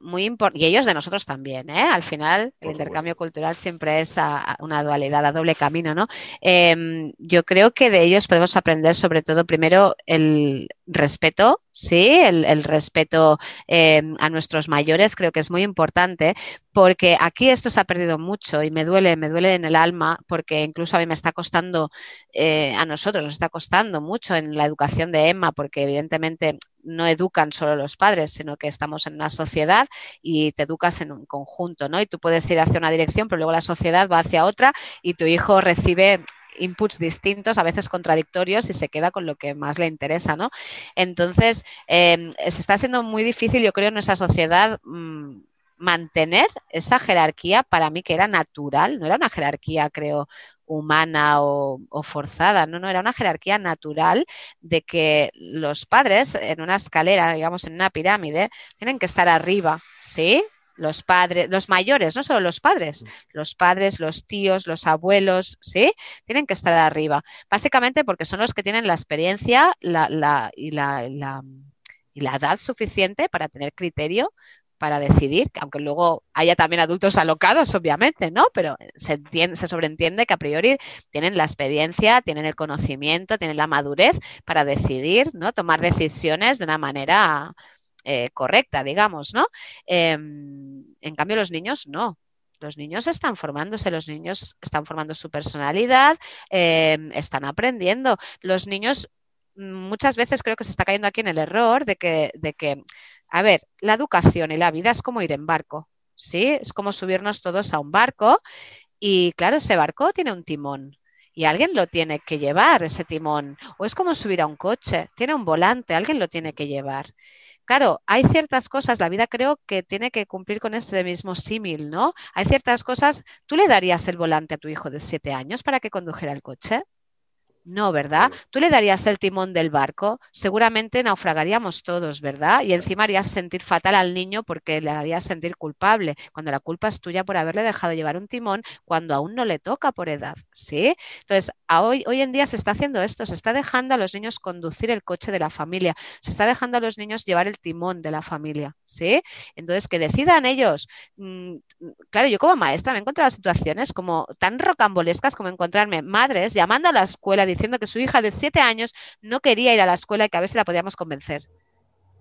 Muy y ellos de nosotros también, ¿eh? Al final, el intercambio cultural siempre es una dualidad, a doble camino, ¿no? Em, yo creo que de ellos podemos aprender sobre todo, primero, el respeto, ¿sí? El, respeto em, a nuestros mayores creo que es muy importante porque aquí esto se ha perdido mucho y me duele, me duele en el alma porque incluso a mí me está costando, eh, a nosotros nos está costando mucho en la educación de Emma porque evidentemente no educan solo los padres, sino que estamos en una sociedad y te educas en un conjunto, ¿no? Y tú puedes ir hacia una dirección, pero luego la sociedad va hacia otra y tu hijo recibe inputs distintos, a veces contradictorios, y se queda con lo que más le interesa, ¿no? Entonces, em, se está siendo muy difícil, yo creo, en nuestra sociedad mm, mantener esa jerarquía para mí que era natural, no era una jerarquía, creo, humana o, o, forzada, no, no, era una jerarquía natural de que los padres en una escalera, digamos en una pirámide, tienen que estar arriba, ¿sí? Los padres, los mayores, no solo los padres, mm. los padres, los tíos, los abuelos, ¿sí? Tienen que estar arriba. Básicamente porque son los que tienen la experiencia la, la, y, la, y la edad suficiente para tener criterio para decidir, aunque luego haya también adultos alocados, obviamente, ¿no? Pero se, entiende, se sobreentiende que a priori tienen la experiencia, tienen el conocimiento, tienen la madurez para decidir, ¿no? Tomar decisiones de una manera eh, correcta, digamos, ¿no? Em, en cambio, los niños no. Los niños están formándose, los niños están formando su personalidad, em, están aprendiendo. Los niños mm, muchas veces creo que se está cayendo aquí en el error de que, de que, a ver, la educación y la vida es como ir en barco, ¿sí? Es como subirnos todos a un barco y claro, ese barco tiene un timón y alguien lo tiene que llevar, ese timón. O es como subir a un coche, tiene un volante, alguien lo tiene que llevar. Claro, hay ciertas cosas, la vida creo que tiene que cumplir con ese mismo símil, ¿no? Hay ciertas cosas, ¿tú le darías el volante a tu hijo de siete años para que condujera el coche? No, ¿verdad? Tú le darías el timón del barco, seguramente naufragaríamos todos, ¿verdad? Y encima harías sentir fatal al niño porque le harías sentir culpable, cuando la culpa es tuya por haberle dejado llevar un timón cuando aún no le toca por edad, ¿sí? Entonces, hoy, hoy en día se está haciendo esto, se está dejando a los niños conducir el coche de la familia, se está dejando a los niños llevar el timón de la familia, ¿sí? Entonces, que decidan ellos. Mm, claro, yo como maestra me he encontrado situaciones como tan rocambolescas como encontrarme madres llamando a la escuela diciendo que su hija de siete años no quería ir a la escuela y que a ver si la podíamos convencer.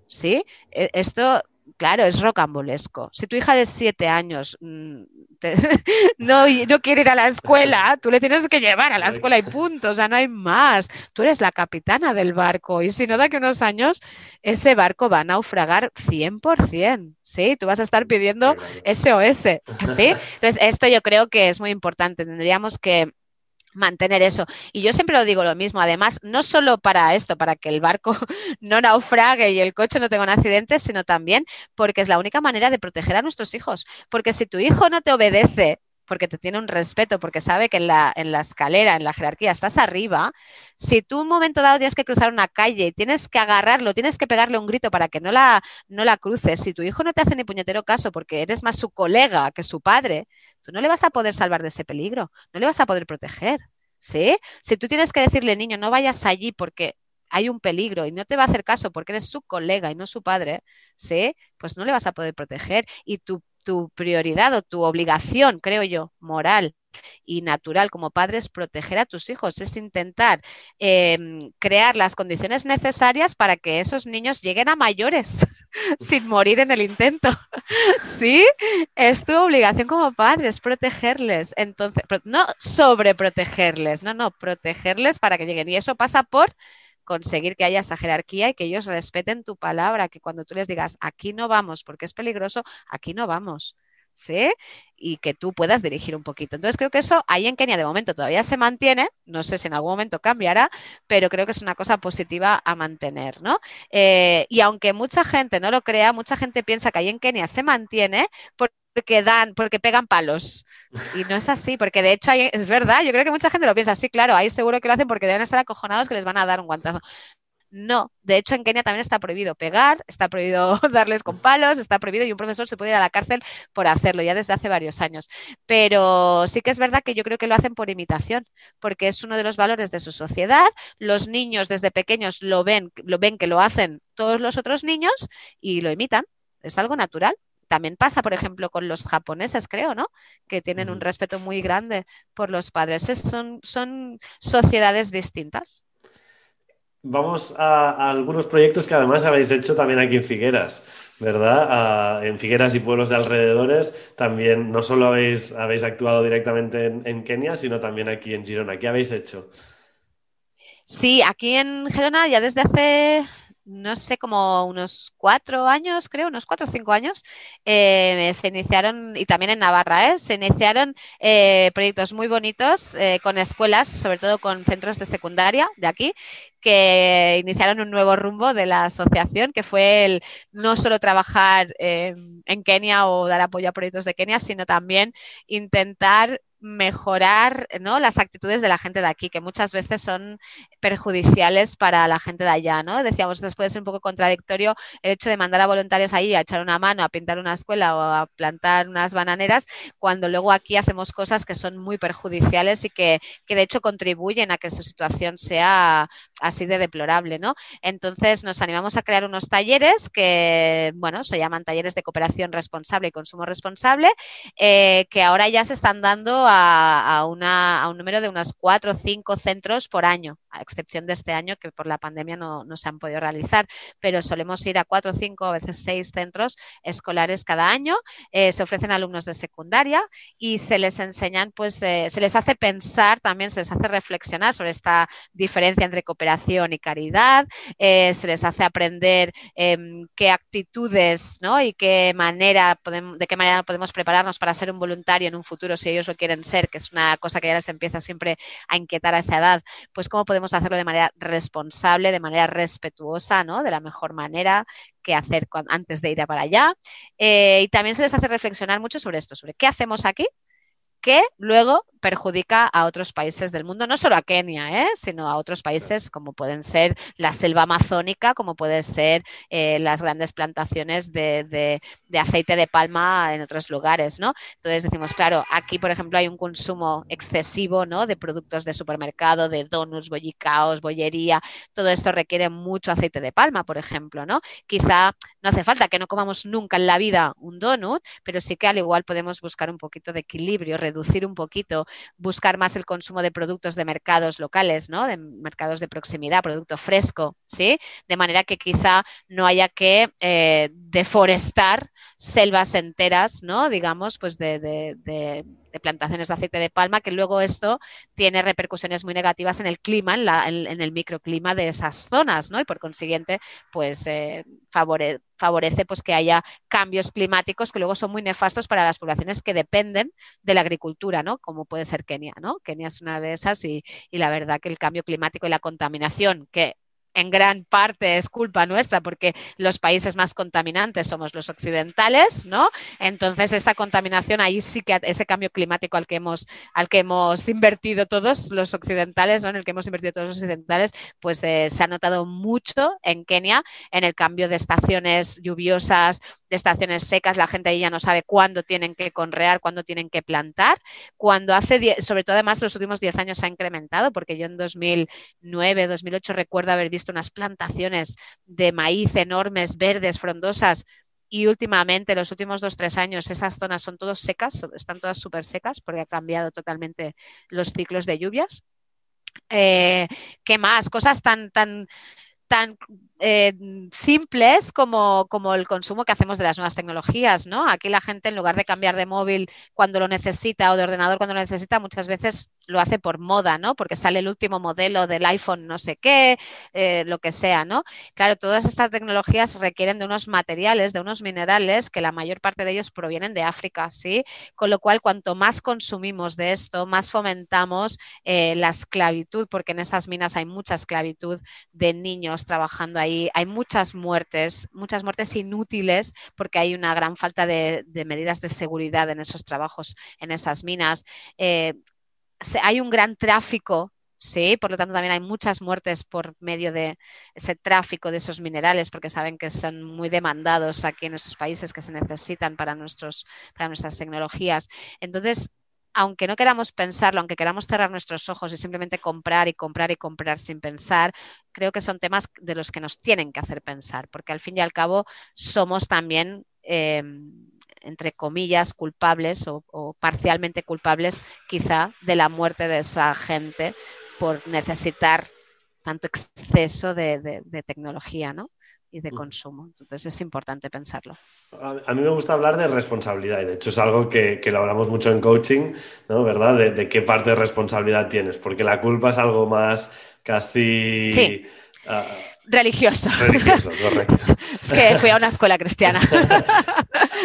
¿Sí? E, esto claro, es rocambolesco. Si tu hija de siete años mm, no, no quiere ir a la escuela, tú le tienes que llevar a la escuela y punto, o sea, no hay más. Tú eres la capitana del barco y si no da que unos años ese barco va a naufragar 100%, ¿sí? Tú vas a estar pidiendo SOS, ¿sí? Entonces, esto yo creo que es muy importante. Tendríamos que mantener eso. Y yo siempre lo digo lo mismo, además, no solo para esto, para que el barco no naufrague y el coche no tenga un accidente, sino también porque es la única manera de proteger a nuestros hijos. Porque si tu hijo no te obedece porque te tiene un respeto, porque sabe que en la, en la escalera, en la jerarquía, estás arriba, si tú un momento dado tienes que cruzar una calle y tienes que agarrarlo, tienes que pegarle un grito para que no la, no la cruces, si tu hijo no te hace ni puñetero caso porque eres más su colega que su padre, tú no le vas a poder salvar de ese peligro, no le vas a poder proteger. ¿Sí? Si tú tienes que decirle, niño, no vayas allí porque hay un peligro y no te va a hacer caso porque eres su colega y no su padre, ¿sí? Pues no le vas a poder proteger. Y tu, tu prioridad o tu obligación, creo yo, moral y natural como padre es proteger a tus hijos, es intentar em, crear las condiciones necesarias para que esos niños lleguen a mayores sin morir en el intento. sí, es tu obligación como padre, es protegerles. Entonces, no sobreprotegerles, no, no, protegerles para que lleguen. Y eso pasa por conseguir que haya esa jerarquía y que ellos respeten tu palabra, que cuando tú les digas aquí no vamos porque es peligroso, aquí no vamos. ¿sí? Y que tú puedas dirigir un poquito. Entonces creo que eso ahí en Kenia de momento todavía se mantiene, no sé si en algún momento cambiará, pero creo que es una cosa positiva a mantener, ¿no? Eh, y aunque mucha gente no lo crea, mucha gente piensa que ahí en Kenia se mantiene porque dan, porque pegan palos. Y no es así, porque de hecho es verdad, yo creo que mucha gente lo piensa así, claro, ahí seguro que lo hacen porque deben estar acojonados que les van a dar un guantazo. No, de hecho en Kenia también está prohibido pegar, está prohibido darles con palos, está prohibido y un profesor se puede ir a la cárcel por hacerlo ya desde hace varios años. Pero sí que es verdad que yo creo que lo hacen por imitación, porque es uno de los valores de su sociedad. Los niños desde pequeños lo ven, lo ven que lo hacen todos los otros niños y lo imitan. Es algo natural también pasa, por ejemplo, con los japoneses, creo, ¿no? Que tienen un respeto muy grande por los padres. son, son sociedades distintas. Vamos a, algunos proyectos que además habéis hecho también aquí en Figueras, ¿verdad? en Figueras y pueblos de alrededores también no solo habéis, habéis actuado directamente en, Kenia, sino también aquí en Girona. ¿Qué habéis hecho? Sí, aquí en Girona ya desde hace no sé, como unos cuatro años, creo, unos cuatro o cinco años, eh, se iniciaron, y también en Navarra, ¿eh? se iniciaron eh, proyectos muy bonitos con escuelas, sobre todo con centros de secundaria de aquí, que iniciaron un nuevo rumbo de la asociación, que fue el no solo trabajar en Kenia o dar apoyo a proyectos de Kenia, sino también intentar mejorar ¿no? las actitudes de la gente de aquí, que muchas veces son perjudiciales para la gente de allá, ¿no? Decíamos, entonces puede ser un poco contradictorio el hecho de mandar a voluntarios ahí a echar una mano, a pintar una escuela o a plantar unas bananeras, cuando luego aquí hacemos cosas que son muy perjudiciales y que, que de hecho contribuyen a que su situación sea así de deplorable, ¿no? Entonces nos animamos a crear unos talleres que, bueno, se llaman talleres de cooperación responsable y consumo responsable, eh, que ahora ya se están dando a, un número de unos cuatro o cinco centros por año, a excepción de este año que por la pandemia no, se han podido realizar, pero solemos ir a cuatro, cinco, a veces seis centros escolares cada año. Eh, se ofrecen alumnos de secundaria y se les enseñan, pues eh, se les hace pensar también, se les hace reflexionar sobre esta diferencia entre cooperación y caridad, eh, se les hace aprender em, qué actitudes ¿no? y qué manera podemos, de qué manera podemos prepararnos para ser un voluntario en un futuro si ellos lo quieren ser, que es una cosa que ya les empieza siempre a inquietar a esa edad, pues cómo podemos hacerlo de manera responsable, de manera respetuosa, ¿no? De la mejor manera que hacer antes de ir para allá. Eh, y también se les hace reflexionar mucho sobre esto, sobre qué hacemos aquí, que luego perjudica a otros países del mundo, no solo a Kenia, ¿eh? sino a otros países como pueden ser la selva amazónica, como pueden ser eh, las grandes plantaciones de, aceite de palma en otros lugares, ¿no? Entonces decimos, claro, aquí, por ejemplo, hay un consumo excesivo, ¿no? De productos de supermercado, de donuts, bollicaos, bollería, todo esto requiere mucho aceite de palma, por ejemplo, ¿no? Quizá no hace falta que no comamos nunca en la vida un donut, pero sí que al igual podemos buscar un poquito de equilibrio, reducir un poquito buscar más el consumo de productos de mercados locales, ¿no? De mercados de proximidad, producto fresco, ¿sí? De manera que quizá no haya que eh, deforestar selvas enteras, ¿no? Digamos, pues de, de plantaciones de aceite de palma, que luego esto tiene repercusiones muy negativas en el clima, en, el microclima de esas zonas, ¿no? Y por consiguiente, pues eh, favorece pues, que haya cambios climáticos que luego son muy nefastos para las poblaciones que dependen de la agricultura, ¿no? Como puede ser Kenia, ¿no? Kenia es una de esas y, y la verdad que el cambio climático y la contaminación que en gran parte es culpa nuestra porque los países más contaminantes somos los occidentales, ¿no? Entonces esa contaminación ahí sí que ese cambio climático al que hemos al que hemos invertido todos los occidentales, ¿no? En el que hemos invertido todos los occidentales, pues eh, se ha notado mucho en Kenia en el cambio de estaciones lluviosas, de estaciones secas, la gente ahí ya no sabe cuándo tienen que conrear, cuándo tienen que plantar, cuando hace, sobre todo además los últimos 10 años se ha incrementado, porque yo en 2009, 2008 recuerdo haber visto unas plantaciones de maíz enormes, verdes, frondosas, y últimamente, los últimos dos, tres años, esas zonas son todas secas, están todas súper secas porque ha cambiado totalmente los ciclos de lluvias. Eh, ¿Qué más? Cosas tan, tan, tan eh, simples como, como, el consumo que hacemos de las nuevas tecnologías, ¿no? Aquí la gente, en lugar de cambiar de móvil cuando lo necesita o de ordenador cuando lo necesita, muchas veces lo hace por moda, ¿no? Porque sale el último modelo del iPhone no sé qué, eh, lo que sea, ¿no? Claro, todas estas tecnologías requieren de unos materiales, de unos minerales, que la mayor parte de ellos provienen de África, ¿sí? Con lo cual, cuanto más consumimos de esto, más fomentamos eh, la esclavitud, porque en esas minas hay mucha esclavitud de niños trabajando ahí hay, muchas muertes, muchas muertes inútiles porque hay una gran falta de, medidas de seguridad en esos trabajos, en esas minas. Eh, hay un gran tráfico Sí, por lo tanto también hay muchas muertes por medio de ese tráfico de esos minerales, porque saben que son muy demandados aquí en nuestros países, que se necesitan para, para nuestras tecnologías. Entonces, aunque no queramos pensarlo, aunque queramos cerrar nuestros ojos y simplemente comprar y comprar y comprar sin pensar, creo que son temas de los que nos tienen que hacer pensar, porque al fin y al cabo somos también... Em, entre comillas, culpables o, parcialmente culpables quizá de la muerte de esa gente por necesitar tanto exceso de, de tecnología, ¿no? Y de consumo. Entonces es importante pensarlo. A, mí me gusta hablar de responsabilidad y de hecho es algo que, lo hablamos mucho en coaching, ¿no? ¿Verdad? De, qué parte de responsabilidad tienes, porque la culpa es algo más casi... Sí. Ah, religioso. Religioso, correcto. es que fui a una escuela cristiana.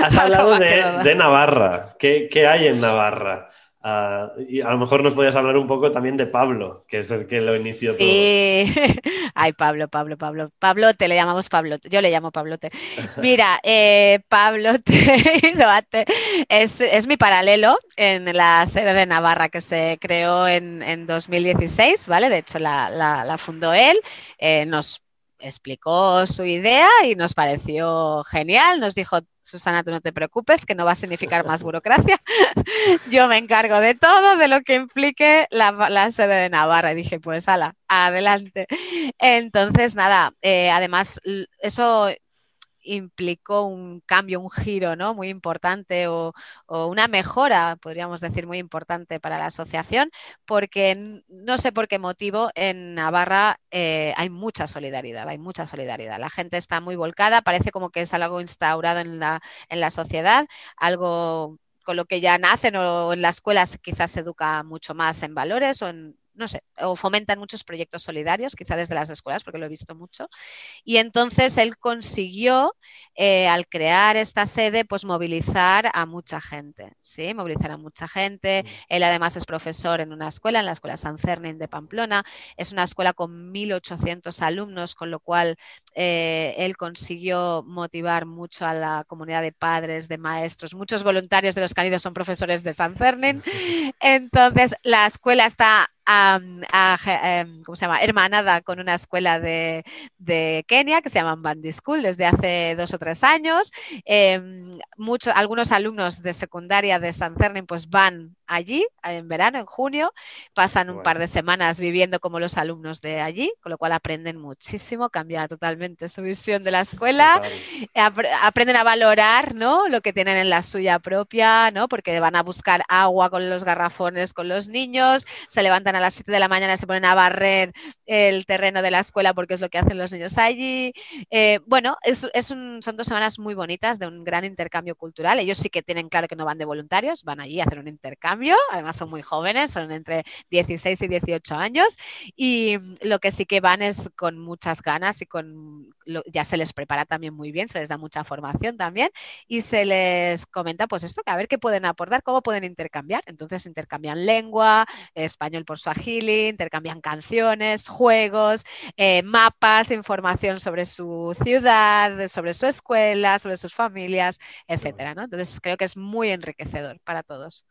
Has hablado de, Navarra. ¿Qué, ¿Qué, hay en Navarra? Ah, y a lo mejor nos podías hablar un poco también de Pablo, que es el que lo inició todo. Ay, Pablo, Pablo, Pablo. Pablote, le llamamos Pablote. Yo le llamo Pablote. Mira, eh, Pablote es, es, mi paralelo en la sede de Navarra que se creó en, en 2016, ¿vale? De hecho, la, la, fundó él. Eh, nos explicó su idea y nos pareció genial. Nos dijo, Susana, tú no te preocupes, que no va a significar más burocracia. Yo me encargo de todo, de lo que implique la, sede de Navarra. Y dije, pues ala, adelante. Entonces, nada, eh, además, eso implicó un cambio, un giro ¿no? muy importante o, una mejora, podríamos decir, muy importante para la asociación, porque no sé por qué motivo en Navarra eh, hay mucha solidaridad, hay mucha solidaridad. La gente está muy volcada, parece como que es algo instaurado en la, en la sociedad, algo con lo que ya nacen o en las escuelas quizás se educa mucho más en valores o en no sé, o fomentan muchos proyectos solidarios, quizá desde las escuelas, porque lo he visto mucho. Y entonces él consiguió, eh, al crear esta sede, pues movilizar a mucha gente, ¿sí? Movilizar a mucha gente. Mm. Él además es profesor en una escuela, en la Escuela San Cernin de Pamplona. Es una escuela con 1.800 alumnos, con lo cual eh, él consiguió motivar mucho a la comunidad de padres, de maestros. Muchos voluntarios de los canidos son profesores de San Cernin. Entonces, la escuela está Em, ¿cómo se llama? hermanada con una escuela de, Kenia que se llama Bandi School desde hace dos o tres años. Em, muchos, algunos alumnos de secundaria de San Cernin pues van allí en verano, en junio, pasan un par de semanas viviendo como los alumnos de allí, con lo cual aprenden muchísimo, cambia totalmente su visión de la escuela, aprenden a valorar ¿no? lo que tienen en la suya propia, ¿no? porque van a buscar agua con los garrafones con los niños, se levantan a las 7 de la mañana se ponen a barrer el terreno de la escuela porque es lo que hacen los niños allí. Eh, bueno, es, son dos semanas muy bonitas de un gran intercambio cultural. Ellos sí que tienen claro que no van de voluntarios, van allí a hacer un intercambio, además son muy jóvenes, son entre 16 y 18 años y lo que sí que van es con muchas ganas y con ya se les prepara también muy bien, se les da mucha formación también y se les comenta pues esto, a ver qué pueden aportar, cómo pueden intercambiar. Entonces intercambian lengua, español por Swahili, intercambian canciones, juegos, eh, mapas, información sobre su ciudad, sobre su escuela, sobre sus familias, etcétera. ¿no? Entonces creo que es muy enriquecedor para todos.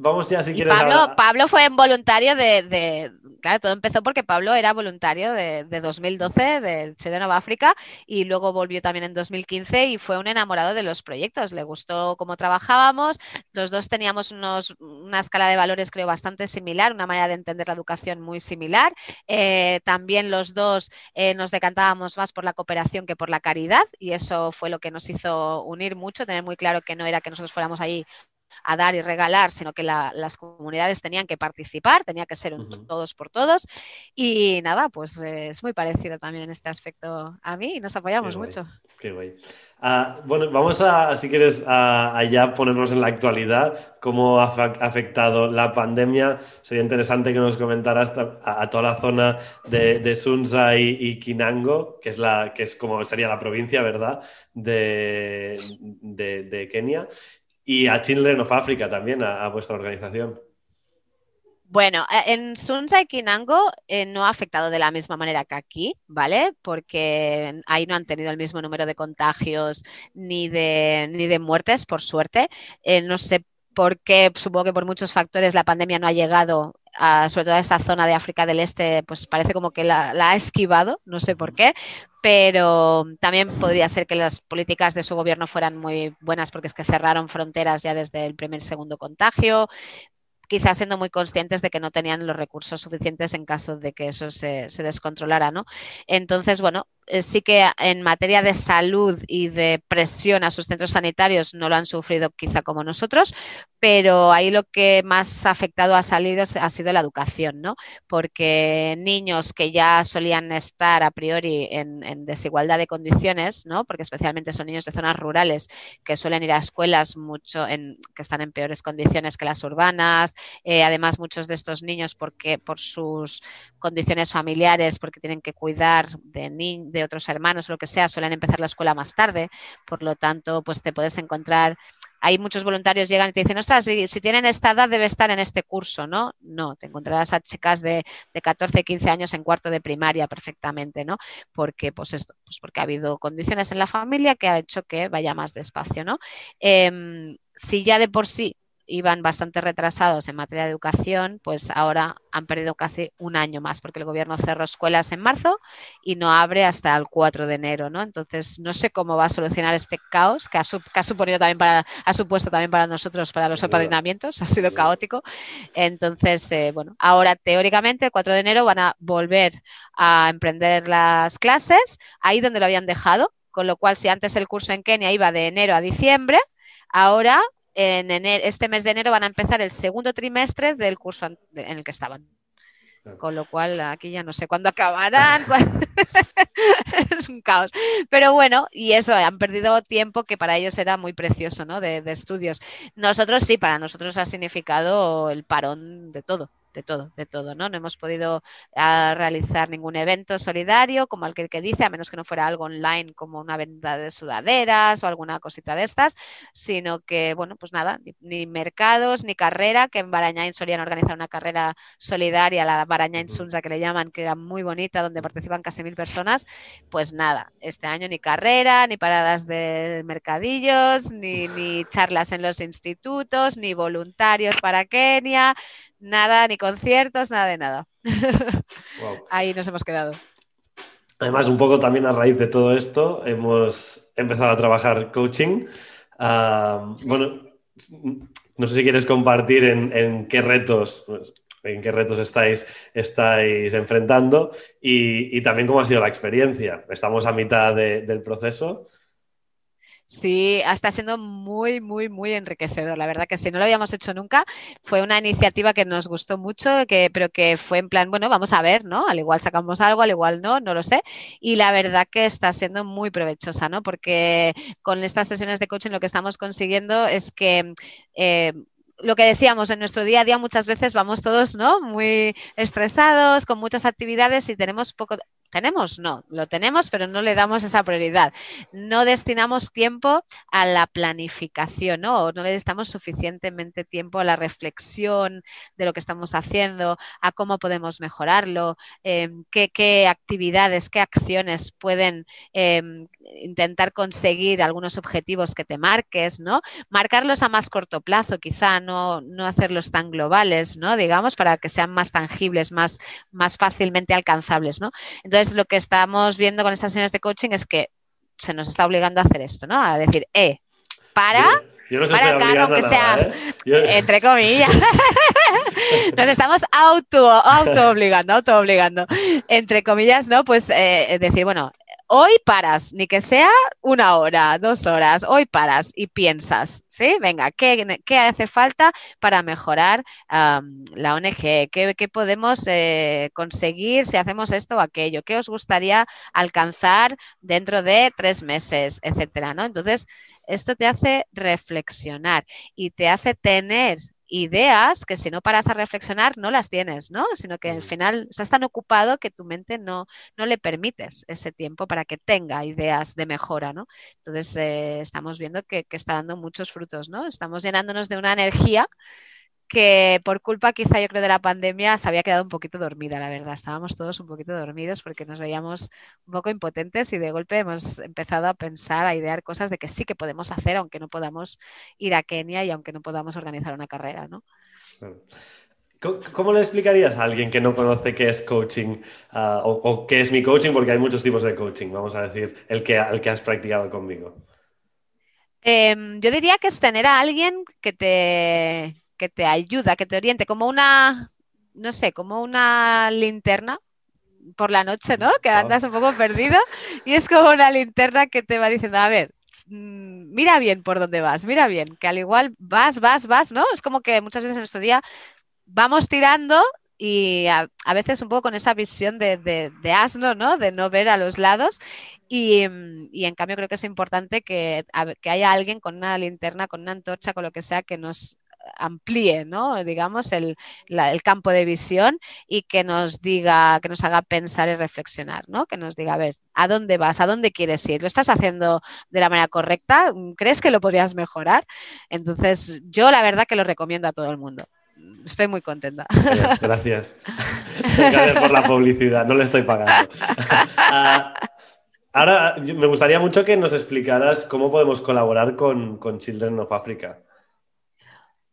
Vamos ya, si quieres. Pablo, Pablo fue voluntario de, Claro, todo empezó porque Pablo era voluntario de, 2012 del Chedeno of África y luego volvió también en 2015 y fue un enamorado de los proyectos. Le gustó cómo trabajábamos. Los dos teníamos unos, una escala de valores, creo, bastante similar, una manera de entender la educación muy similar. Eh, también los dos eh, nos decantábamos más por la cooperación que por la caridad y eso fue lo que nos hizo unir mucho, tener muy claro que no era que nosotros fuéramos allí a dar y regalar, sino que las comunidades tenían que participar, tenía que ser un todos por todos. Y nada, pues eh, es muy parecido también en este aspecto a mí y nos apoyamos mucho. Qué guay. Ah, bueno, vamos a, si quieres, a, ya ponernos en la actualidad, cómo ha afectado la pandemia. Sería interesante que nos comentaras a, toda la zona de, de Sunza y, Kinango, que es, la, que es como sería la provincia, ¿verdad?, de, de, de Kenia y a Children of Africa también, a, vuestra organización. Bueno, en Sunza y Kinango eh, no ha afectado de la misma manera que aquí, ¿vale? Porque ahí no han tenido el mismo número de contagios ni de, ni de muertes, por suerte. Eh, no sé por qué, supongo que por muchos factores la pandemia no ha llegado sobre todo a esa zona de África del Este, pues parece como que la, ha esquivado, no sé por qué, pero también podría ser que las políticas de su gobierno fueran muy buenas porque es que cerraron fronteras ya desde el primer segundo contagio, quizás siendo muy conscientes de que no tenían los recursos suficientes en caso de que eso se, se descontrolara, ¿no? Entonces, bueno, eh, sí que en materia de salud y de presión a sus centros sanitarios no lo han sufrido quizá como nosotros, pero ahí lo que más afectado ha salido ha sido la educación, ¿no? Porque niños que ya solían estar a priori en, desigualdad de condiciones, ¿no? Porque especialmente son niños de zonas rurales que suelen ir a escuelas mucho en, que están en peores condiciones que las urbanas, eh, además muchos de estos niños porque por sus condiciones familiares, porque tienen que cuidar de niños otros hermanos o lo que sea, suelen empezar la escuela más tarde, por lo tanto, pues te puedes encontrar hay muchos voluntarios llegan y te dicen, ostras, si, si, tienen esta edad debe estar en este curso, ¿no? No, te encontrarás a chicas de, de 14, 15 años en cuarto de primaria perfectamente, ¿no? Porque, pues esto, pues porque ha habido condiciones en la familia que ha hecho que vaya más despacio, ¿no? Em, si ya de por sí iban bastante retrasados en materia de educación, pues ahora han perdido casi un año más, porque el gobierno cerró escuelas en marzo y no abre hasta el 4 de enero, ¿no? Entonces, no sé cómo va a solucionar este caos que ha, suponido también para, ha supuesto también para nosotros, para los apadrinamientos, ha sido caótico. Entonces, eh, bueno, ahora teóricamente el 4 de enero van a volver a emprender las clases ahí donde lo habían dejado, con lo cual si antes el curso en Kenia iba de enero a diciembre, ahora en este mes de enero van a empezar el segundo trimestre del curso en el que estaban. Con lo cual aquí ya no sé cuándo acabarán. es un caos. Pero bueno, y eso, han perdido tiempo que para ellos era muy precioso, ¿no? de estudios. Nosotros sí, para nosotros ha significado el parón de todo de todo, de todo, ¿no? No hemos podido ah, realizar ningún evento solidario, como el que, dice, a menos que no fuera algo online como una venta de sudaderas o alguna cosita de estas, sino que, bueno, pues nada, ni, mercados, ni carrera, que en Barañain solían organizar una carrera solidaria, la Barañain Sunza que le llaman, que era muy bonita, donde participan casi mil personas, pues nada, este año ni carrera, ni paradas de mercadillos, ni, ni charlas en los institutos, ni voluntarios para Kenia, nada, ni conciertos, nada de nada. Ahí nos hemos quedado. Además, un poco también a raíz de todo esto, hemos empezado a trabajar coaching. Bueno, no sé si quieres compartir en, qué retos, en qué retos estáis, estáis enfrentando y, también cómo ha sido la experiencia. Estamos a mitad del proceso. Sí, está siendo muy, muy, muy enriquecedor. La verdad que si no lo habíamos hecho nunca, fue una iniciativa que nos gustó mucho, que, pero que fue en plan, bueno, vamos a ver, ¿no? Al igual sacamos algo, al igual no, no lo sé. Y la verdad que está siendo muy provechosa, ¿no? Porque con estas sesiones de coaching lo que estamos consiguiendo es que eh, lo que decíamos, en nuestro día a día muchas veces vamos todos, ¿no? Muy estresados, con muchas actividades y tenemos poco, ¿Tenemos? No, lo tenemos, pero no le damos esa prioridad. No destinamos tiempo a la planificación, ¿no? no le damos suficientemente tiempo a la reflexión de lo que estamos haciendo, a cómo podemos mejorarlo, em, qué, actividades, qué acciones pueden em, intentar conseguir algunos objetivos que te marques, ¿no? Marcarlos a más corto plazo, quizá no, no hacerlos tan globales, ¿no? Digamos, para que sean más tangibles, más, más fácilmente alcanzables, ¿no? Entonces, entonces, lo que estamos viendo con estas sesiones de coaching es que se nos está obligando a hacer esto, ¿no? A decir, eh, para. Yo, no para acá, aunque sea, ¿eh? entre comillas. Nos estamos auto, auto obligando, auto obligando. Entre comillas, ¿no? Pues eh, decir, bueno, hoy paras, ni que sea una hora, dos horas, hoy paras y piensas, ¿sí? Venga, ¿qué, hace falta para mejorar la ONG? ¿Qué, podemos eh, conseguir si hacemos esto o aquello? ¿Qué os gustaría alcanzar dentro de tres meses, etcétera, ¿no? Entonces, esto te hace reflexionar y te hace tener ideas que si no paras a reflexionar no las tienes, ¿no? Sino que al final estás tan ocupado que tu mente no, no le permites ese tiempo para que tenga ideas de mejora, ¿no? Entonces eh, estamos viendo que, que, está dando muchos frutos, ¿no? Estamos llenándonos de una energía que por culpa quizá yo creo de la pandemia se había quedado un poquito dormida, la verdad. Estábamos todos un poquito dormidos porque nos veíamos un poco impotentes y de golpe hemos empezado a pensar, a idear cosas de que sí que podemos hacer aunque no podamos ir a Kenia y aunque no podamos organizar una carrera, ¿no? ¿Cómo le explicarías a alguien que no conoce qué es coaching ah, o, qué es mi coaching? Porque hay muchos tipos de coaching, vamos a decir, el que, el que has practicado conmigo. Em, yo diría que es tener a alguien que te, que te ayuda, que te oriente, como una, no sé, como una linterna por la noche, ¿no? Que andas un poco perdido y es como una linterna que te va diciendo, a ver, mm, mira bien por dónde vas, mira bien, que al igual vas, vas, vas, ¿no? Es como que muchas veces en nuestro día vamos tirando y a, veces un poco con esa visión de, de, asno, ¿no? De no ver a los lados. Y, y, en cambio creo que es importante que, que haya alguien con una linterna, con una antorcha, con lo que sea, que nos amplíe, ¿no? digamos, el, campo de visión y que nos diga, que nos haga pensar y reflexionar, ¿no? Que nos diga, a ver, ¿a dónde vas? ¿A dónde quieres ir? ¿Lo estás haciendo de la manera correcta? ¿Crees que lo podrías mejorar? Entonces, yo la verdad que lo recomiendo a todo el mundo. Estoy muy contenta. Gracias. Gracias por la publicidad, no le estoy pagando. Ah, ahora, me gustaría mucho que nos explicaras cómo podemos colaborar con, con Children of Africa.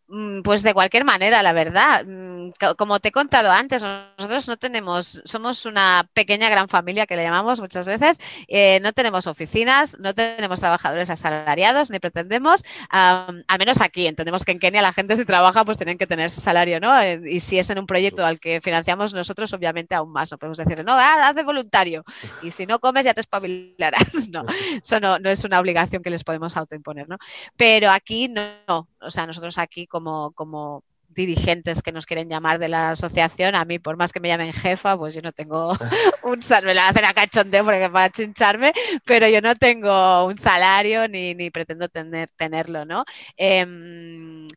Mm, pues de cualquier manera, la verdad. Mm, como te he contado antes, nosotros no tenemos, somos una pequeña gran familia que le llamamos muchas veces, eh, no tenemos oficinas, no tenemos trabajadores asalariados, ni pretendemos, al menos aquí, entendemos que en Kenia la gente si trabaja pues tienen que tener su salario, ¿no? Eh, y si es en un proyecto al que financiamos nosotros, obviamente aún más, no podemos decirle, no, haz de voluntario, y si no comes ya te espabilarás, no, eso no, no es una obligación que les podemos autoimponer, ¿no? Pero aquí no, o sea, nosotros aquí como, como dirigentes que nos quieren llamar de la asociación, a mí, por más que me llamen jefa, pues yo no tengo un salario, me la hacen a cachondeo porque para chincharme, pero yo no tengo un salario ni, ni pretendo tener, tenerlo, ¿no? Em,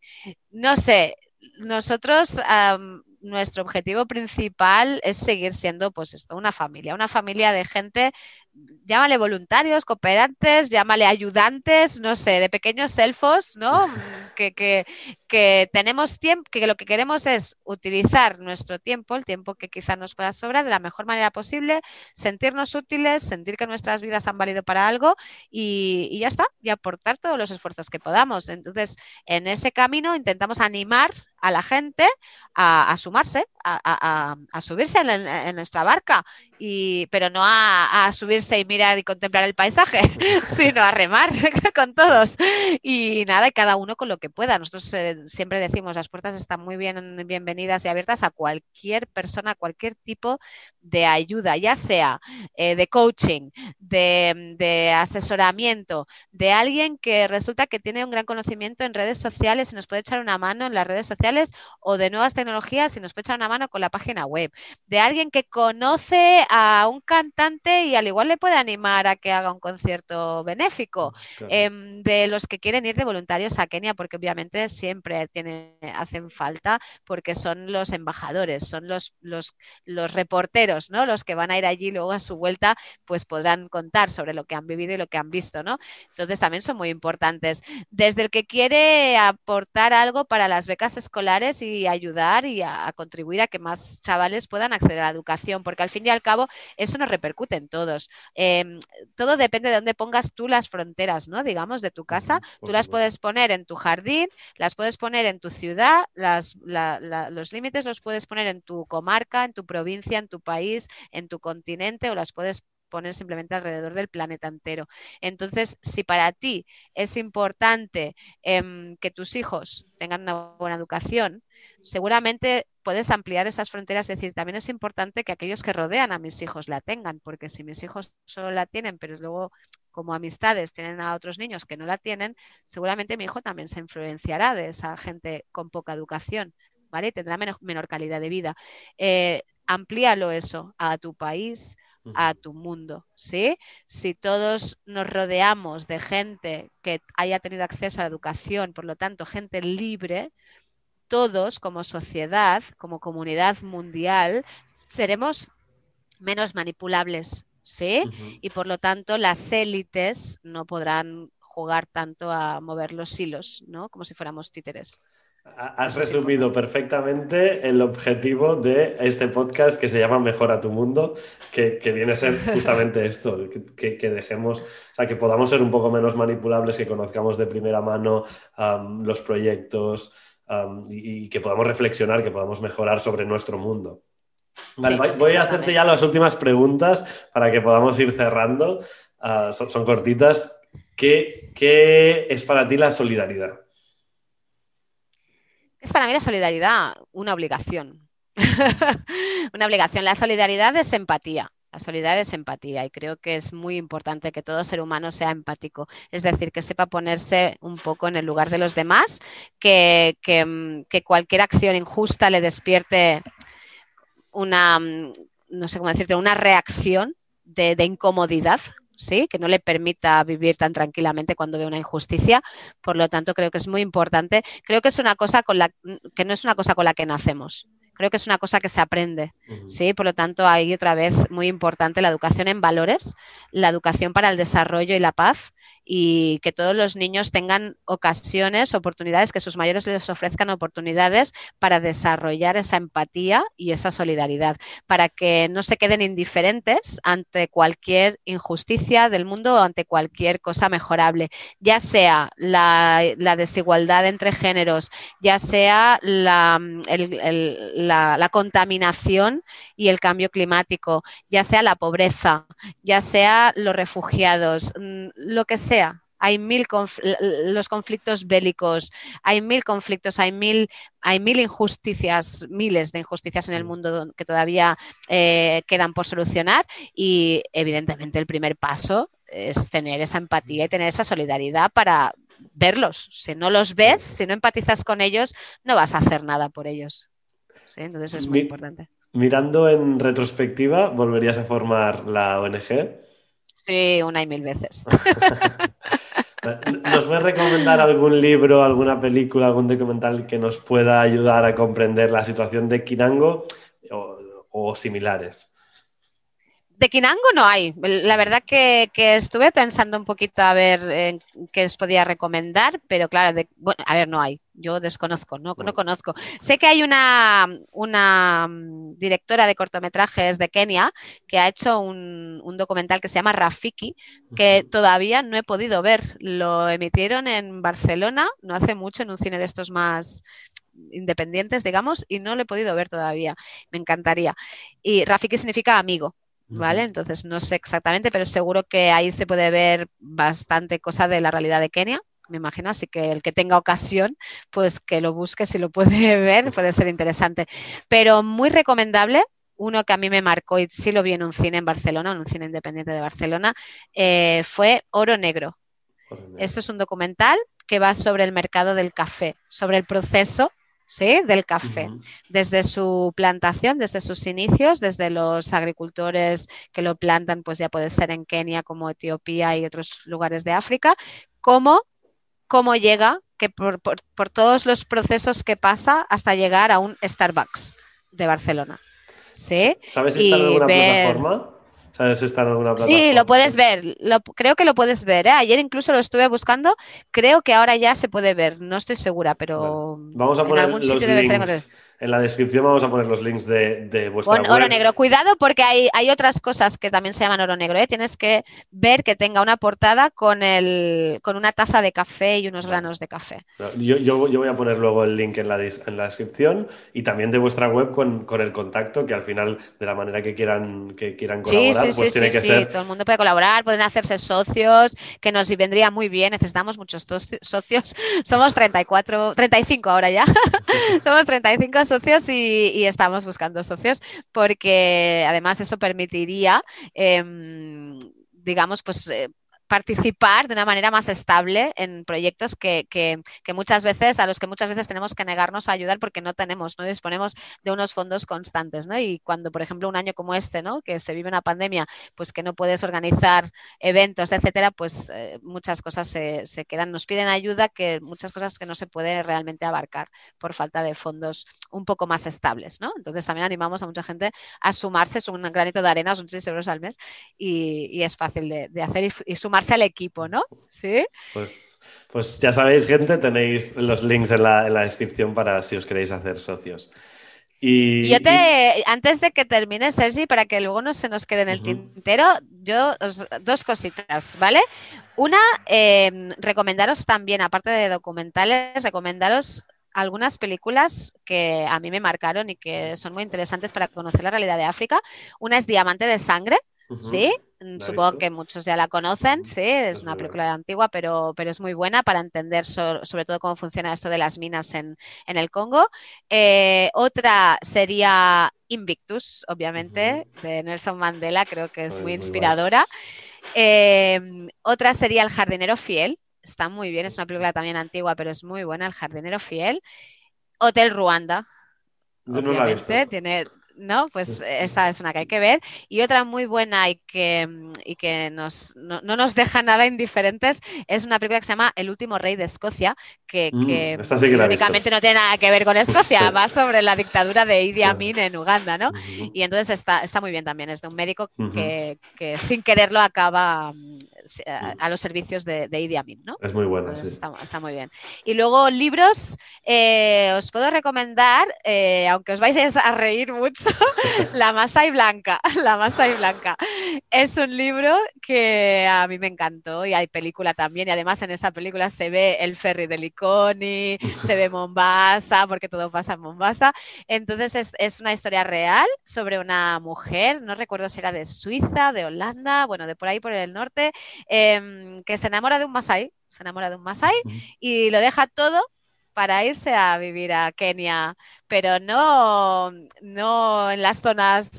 no sé, nosotros, nuestro objetivo principal es seguir siendo, pues esto, una familia, una familia de gente llámale voluntarios, cooperantes, llámale ayudantes, no sé, de pequeños elfos, ¿no? que, que, que tenemos tiempo, que lo que queremos es utilizar nuestro tiempo, el tiempo que quizá nos pueda sobrar, de la mejor manera posible, sentirnos útiles, sentir que nuestras vidas han valido para algo y, y ya está, y aportar todos los esfuerzos que podamos. Entonces, en ese camino intentamos animar a la gente a, sumarse, a, subirse en, nuestra barca, y, pero no a, subirse y mirar y contemplar el paisaje, sino a remar con todos. Y nada, cada uno con lo que pueda. Nosotros eh, siempre decimos, las puertas están muy bien, bienvenidas y abiertas a cualquier persona, cualquier tipo de ayuda, ya sea eh, de coaching, de, de asesoramiento, de alguien que resulta que tiene un gran conocimiento en redes sociales y nos puede echar una mano en las redes sociales o de nuevas tecnologías y nos puede echar una mano con la página web, de alguien que conoce a un cantante y al igual le puede animar a que haga un concierto benéfico, em, de los que quieren ir de voluntarios a Kenia, porque obviamente siempre tiene, hacen falta, porque son los embajadores, son los, los, los reporteros, ¿no? Los que van a ir allí luego a su vuelta, pues podrán contar sobre lo que han vivido y lo que han visto, ¿no? Entonces también son muy importantes. Desde el que quiere aportar algo para las becas escolares, y ayudar y a, contribuir a que más chavales puedan acceder a la educación, porque al fin y al cabo eso nos repercute en todos. Em, todo depende de dónde pongas tú las fronteras, ¿no? Digamos, de tu casa. tú las puedes poner en tu jardín, las puedes poner en tu ciudad, las, los límites los puedes poner en tu comarca, en tu provincia, en tu país, en tu continente o las puedes poner simplemente alrededor del planeta entero. Entonces, si para ti es importante em, que tus hijos tengan una buena educación, seguramente puedes ampliar esas fronteras, es decir, también es importante que aquellos que rodean a mis hijos la tengan, porque si mis hijos solo la tienen, pero luego como amistades tienen a otros niños que no la tienen, seguramente mi hijo también se influenciará de esa gente con poca educación, ¿vale? tendrá menor, calidad de vida. Eh, amplíalo eso a tu país, a tu mundo, ¿sí? Si todos nos rodeamos de gente que haya tenido acceso a la educación, por lo tanto, gente libre, todos como sociedad, como comunidad mundial, seremos menos manipulables, ¿sí? Y por lo tanto, las élites no podrán jugar tanto a mover los hilos, ¿no? Como si fuéramos títeres. Has resumido perfectamente el objetivo de este podcast que se llama Mejora tu mundo, que, viene a ser justamente esto, que, dejemos, o sea, que podamos ser un poco menos manipulables, que conozcamos de primera mano los proyectos y, que podamos reflexionar, que podamos mejorar sobre nuestro mundo. voy a hacerte ya las últimas preguntas para que podamos ir cerrando. Ah, son, cortitas. ¿Qué es para ti la solidaridad? Es para mí la solidaridad una obligación. una obligación. La solidaridad es empatía. La solidaridad es empatía y creo que es muy importante que todo ser humano sea empático, es decir, que sepa ponerse un poco en el lugar de los demás, que, cualquier acción injusta le despierte una, no sé cómo decirte, una reacción de, de incomodidad ¿sí? que no le permita vivir tan tranquilamente cuando ve una injusticia. Por lo tanto, creo que es muy importante. Creo que es una cosa con la que no es una cosa con la que nacemos. Creo que es una cosa que se aprende, ¿sí? Por lo tanto, hay otra vez muy importante la educación en valores, la educación para el desarrollo y la paz, y que todos los niños tengan ocasiones, oportunidades, que sus mayores les ofrezcan oportunidades para desarrollar esa empatía y esa solidaridad, para que no se queden indiferentes ante cualquier injusticia del mundo o ante cualquier cosa mejorable, ya sea la, desigualdad entre géneros, ya sea la, contaminación y el cambio climático, ya sea la pobreza, ya sea los refugiados, mm, lo que sea hay mil los conflictos bélicos, hay mil conflictos, hay mil, hay mil injusticias, miles de injusticias en el mundo que todavía eh, quedan por solucionar y evidentemente el primer paso es tener esa empatía y tener esa solidaridad para verlos. Si no los ves, si no empatizas con ellos, no vas a hacer nada por ellos. Entonces es muy importante. Mirando en retrospectiva, ¿volverías a formar la ONG? Sí, una y mil veces. ¿Nos puedes recomendar algún libro, alguna película, algún documental que nos pueda ayudar a comprender la situación de Kinango o, similares? De Kinango no hay. La verdad que, estuve pensando un poquito a ver qué os podía recomendar, pero claro, bueno, a ver, no hay. Yo desconozco, no, no conozco. Sé que hay una, una mm, directora de cortometrajes de Kenia que ha hecho un, un, documental que se llama Rafiki, que todavía no he podido ver. Lo emitieron en Barcelona, no hace mucho, en un cine de estos más independientes, digamos, y no lo he podido ver todavía. Me encantaría. Y Rafiki significa amigo. ¿Vale? Entonces no sé exactamente, pero seguro que ahí se puede ver bastante cosa de la realidad de Kenia, me imagino, así que el que tenga ocasión, pues que lo busque, si lo puede ver, puede ser interesante. Pero muy recomendable, uno que a mí me marcó y sí lo vi en un cine en Barcelona, en un cine independiente de Barcelona, eh, fue Oro Negro. Esto es un documental que va sobre el mercado del café, sobre el proceso ¿sí? del café, desde su plantación, desde sus inicios, desde los agricultores que lo plantan, pues ya puede ser en Kenia como Etiopía y otros lugares de África, cómo, cómo llega, que por, todos los procesos que pasa hasta llegar a un Starbucks de Barcelona. ¿Sí? ¿Sabes estar en alguna plataforma? Sí, lo puedes ver. creo que lo puedes ver. ¿eh? Ayer incluso lo estuve buscando. Creo que ahora ya se puede ver. No estoy segura, pero. Vamos a poner los links en la descripción vamos a poner los links de, de vuestra Con oro negro. Cuidado porque hay, hay, otras cosas que también se llaman oro negro. ¿eh? Tienes que ver que tenga una portada con, el, con una taza de café y unos granos de café. Yo, yo, voy a poner luego el link en la, en la descripción y también de vuestra web con, con, el contacto, que al final, de la manera que quieran, que quieran colaborar, sí, sí, pues tiene que ser. Todo el mundo puede colaborar, pueden hacerse socios, que nos vendría muy bien. Necesitamos muchos socios. Somos 34, 35 ahora ya. Somos 35 socios y, estamos buscando socios porque además eso permitiría, em, digamos, pues eh, participar de una manera más estable en proyectos que, muchas veces, a los que muchas veces tenemos que negarnos a ayudar porque no tenemos, no disponemos de unos fondos constantes, ¿no? Y cuando, por ejemplo, un año como este, ¿no? Que se vive una pandemia, pues que no puedes organizar eventos, etcétera, pues eh, muchas cosas se, quedan, nos piden ayuda que muchas cosas que no se puede realmente abarcar por falta de fondos un poco más estables, ¿no? Entonces también animamos a mucha gente a sumarse, es un granito de arena, son 6 euros al mes y, es fácil de, hacer y, y sumar al equipo, ¿no? Sí. Pues, pues ya sabéis, gente, tenéis los links en la, descripción para si os queréis hacer socios. Y, yo te, antes de que termine, Sergi, para que luego no se nos quede en el tintero, yo dos cositas, ¿vale? Una, em, recomendaros también, aparte de documentales, recomendaros algunas películas que a mí me marcaron y que son muy interesantes para conocer la realidad de África. Una es Diamante de Sangre, ¿sí? Supongo que muchos ya la conocen, sí, es una película antigua, pero, pero es muy buena para entender sobre todo cómo funciona esto de las minas en, el Congo. Eh, otra sería Invictus, obviamente, de Nelson Mandela, creo que es muy inspiradora. Em, otra sería El jardinero fiel, está muy bien, es una película también antigua, pero es muy buena, El jardinero fiel. Hotel Ruanda. Obviamente, tiene ¿no? Pues esa es una que hay que ver. Y otra muy buena y que, y que nos, no, nos deja nada indiferentes es una película que se llama El último rey de Escocia, que, mm, únicamente no tiene nada que ver con Escocia, va sobre la dictadura de Idi Amin en Uganda, ¿no? Y entonces está, está muy bien también, es de un médico que, que, sin quererlo acaba mm, a, los servicios de, Idi Amin, ¿no? Es muy buena, sí. Está, muy bien. Y luego libros, eh, os puedo recomendar, eh, aunque os vais a reír mucho, La Masai Blanca. La Masai Blanca. Es un libro que a mí me encantó y hay película también. Y además en esa película se ve el ferry de Liconi, se ve Mombasa, porque todo pasa en Mombasa. Entonces es, una historia real sobre una mujer, no recuerdo si era de Suiza, de Holanda, bueno, de por ahí por el norte, em, que se enamora de un Masai, se enamora de un Masai y lo deja todo para irse a vivir a Kenia, pero no, no en las zonas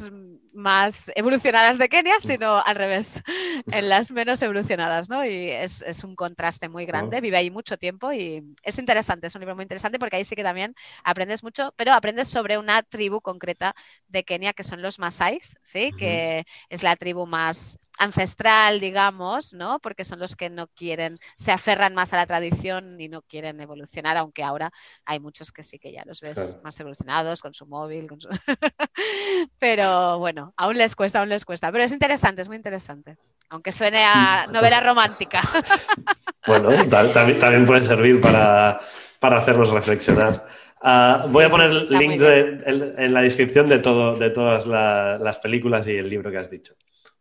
más evolucionadas de Kenia, sino al revés, en las menos evolucionadas, ¿no? Y es, un contraste muy grande, vive ahí mucho tiempo y es interesante, es un libro muy interesante porque ahí sí que también aprendes mucho, pero aprendes sobre una tribu concreta de Kenia que son los Masáis, ¿sí? Que es la tribu más ancestral, digamos, ¿no? Porque son los que no quieren, se aferran más a la tradición y no quieren evolucionar, aunque ahora hay muchos que sí que ya los ves más evolucionados con su móvil, con su... pero bueno, aún les cuesta, aún les cuesta. Pero es interesante, es muy interesante. Aunque suene a novela romántica. bueno, también, también puede servir para, para hacerlos reflexionar. Ah, voy a poner el link en la descripción de, todo, de todas las películas y el libro que has dicho.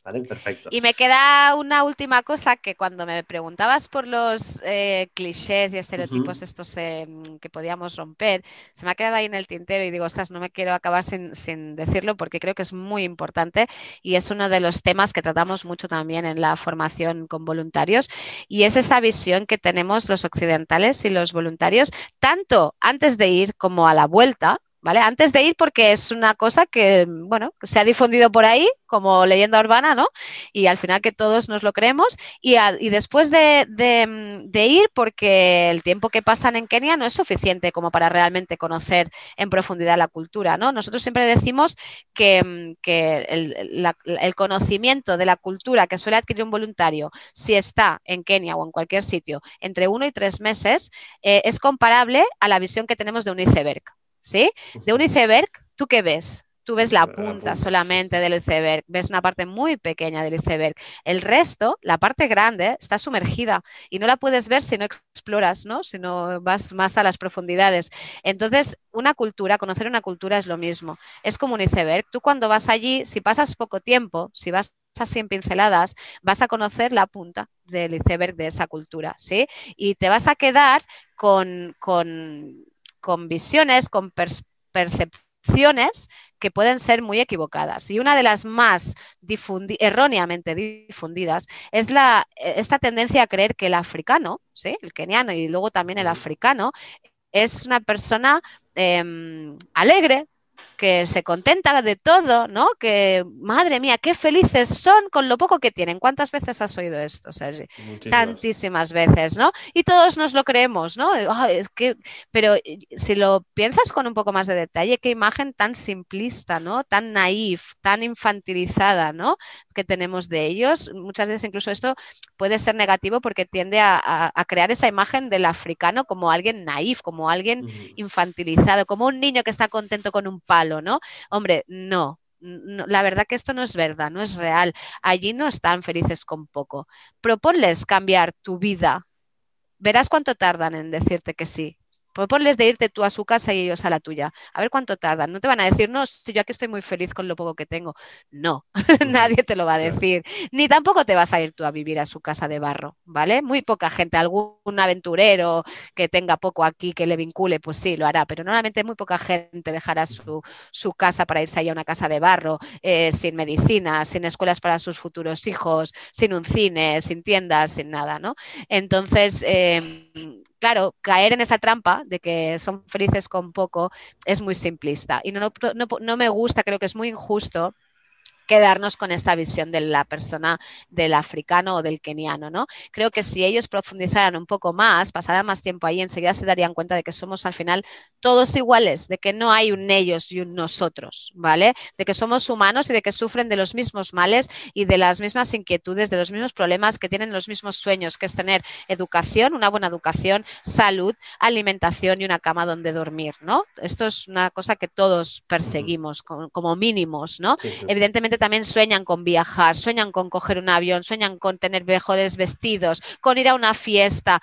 Perfecto. Y me queda una última cosa que cuando me preguntabas por los eh, clichés y estereotipos estos em, que podíamos romper, se me ha quedado ahí en el tintero y digo, ostras, no me quiero acabar sin, sin, decirlo porque creo que es muy importante y es uno de los temas que tratamos mucho también en la formación con voluntarios y es esa visión que tenemos los occidentales y los voluntarios, tanto antes de ir como a la vuelta, ¿vale? Antes de ir, porque es una cosa que, bueno, se ha difundido por ahí como leyenda urbana, ¿no? Y al final que todos nos lo creemos. Y, después de, ir, porque el tiempo que pasan en Kenia no es suficiente como para realmente conocer en profundidad la cultura, ¿no? Nosotros siempre decimos que, el, conocimiento de la cultura que suele adquirir un voluntario, si está en Kenia o en cualquier sitio, entre uno y tres meses, eh, es comparable a la visión que tenemos de un iceberg. ¿Sí? De un iceberg, ¿tú qué ves? Tú ves la punta solamente del iceberg, ves una parte muy pequeña del iceberg. El resto, la parte grande, está sumergida y no la puedes ver si no exploras, ¿no? Si no vas más a las profundidades. Entonces, una cultura, conocer una cultura es lo mismo. Es como un iceberg. Tú cuando vas allí, si pasas poco tiempo, si vas así en pinceladas, vas a conocer la punta del iceberg de esa cultura, ¿sí? Y te vas a quedar con, con con visiones, con percepciones que pueden ser muy equivocadas. Y una de las más erróneamente difundidas es la, esta tendencia a creer que el africano, ¿sí? el keniano y luego también el africano, es una persona em, alegre, que se contenta de todo, ¿no? Que, madre mía, qué felices son con lo poco que tienen. ¿Cuántas veces has oído esto, Sergi? Tantísimas veces, ¿no? Y todos nos lo creemos, ¿no? es que, pero eh, si lo piensas con un poco más de detalle, qué imagen tan simplista, ¿no? Tan naif, tan infantilizada, ¿no? Que tenemos de ellos. Muchas veces incluso esto puede ser negativo porque tiende a, crear esa imagen del africano como alguien naif, como alguien infantilizado, como un niño que está contento con un palo, ¿no? Hombre, no, la verdad que esto no es verdad, no es real. Allí no están felices con poco. Proponles cambiar tu vida. Verás cuánto tardan en decirte que sí. Proponles de irte tú a su casa y ellos a la tuya. A ver cuánto tardan. No te van a decir, no, si yo aquí estoy muy feliz con lo poco que tengo. No, nadie te lo va a decir. Ni tampoco te vas a ir tú a vivir a su casa de barro, ¿vale? Muy poca gente, algún aventurero que tenga poco aquí, que le vincule, pues sí, lo hará. Pero normalmente muy poca gente dejará su, casa para irse allá a una casa de barro, eh, sin medicina, sin escuelas para sus futuros hijos, sin un cine, sin tiendas, sin nada, ¿no? Entonces, em, claro, caer en esa trampa de que son felices con poco es muy simplista. Y no, no, me gusta, creo que es muy injusto quedarnos con esta visión de la persona del africano o del keniano, ¿no? Creo que si ellos profundizaran un poco más, pasaran más tiempo ahí, enseguida se darían cuenta de que somos al final todos iguales, de que no hay un ellos y un nosotros, ¿vale? De que somos humanos y de que sufren de los mismos males y de las mismas inquietudes, de los mismos problemas, que tienen los mismos sueños, que es tener educación, una buena educación, salud, alimentación y una cama donde dormir, ¿no? Esto es una cosa que todos perseguimos como, mínimos, ¿no? Evidentemente también sueñan con viajar, sueñan con coger un avión, sueñan con tener mejores vestidos, con ir a una fiesta,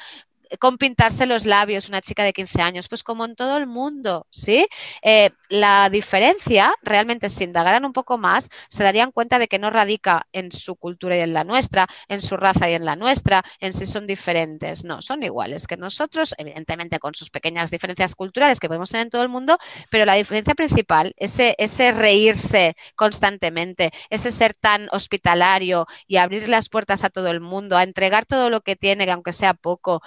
con pintarse los labios, una chica de 15 años, pues como en todo el mundo, ¿sí? Eh, la diferencia, realmente si indagaran un poco más, se darían cuenta de que no radica en su cultura y en la nuestra, en su raza y en la nuestra, en si son diferentes, no, son iguales que nosotros, evidentemente con sus pequeñas diferencias culturales que podemos tener en todo el mundo, pero la diferencia principal, ese, ese reírse constantemente, ese ser tan hospitalario y abrir las puertas a todo el mundo, a entregar todo lo que tiene, aunque sea poco,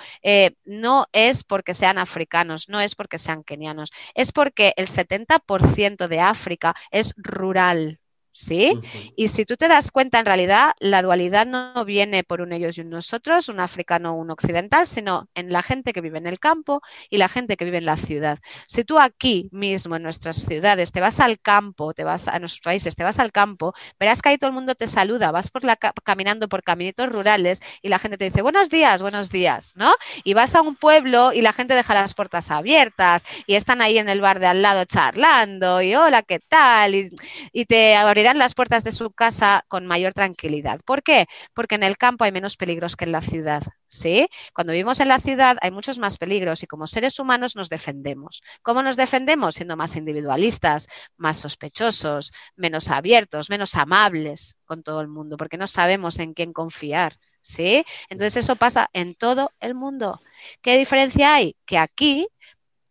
no es porque sean africanos, no es porque sean kenianos, es porque el 70% de África es rural. ¿Sí? Y si tú te das cuenta, en realidad la dualidad no viene por un ellos y un nosotros, un africano o un occidental, sino en la gente que vive en el campo y la gente que vive en la ciudad. Si tú aquí mismo, en nuestras ciudades, te vas al campo, te vas a nuestros países, te vas al campo, verás que ahí todo el mundo te saluda, vas por la, caminando por caminitos rurales y la gente te dice buenos días, buenos días, ¿no? Y vas a un pueblo y la gente deja las puertas abiertas y están ahí en el bar de al lado charlando y hola, ¿qué tal? Y, y te abrirán las puertas de su casa con mayor tranquilidad. ¿Por qué? Porque en el campo hay menos peligros que en la ciudad. ¿sí? Cuando vivimos en la ciudad hay muchos más peligros y como seres humanos nos defendemos. ¿Cómo nos defendemos? Siendo más individualistas, más sospechosos, menos abiertos, menos amables con todo el mundo, porque no sabemos en quién confiar. ¿Sí? Entonces eso pasa en todo el mundo. ¿Qué diferencia hay? Que aquí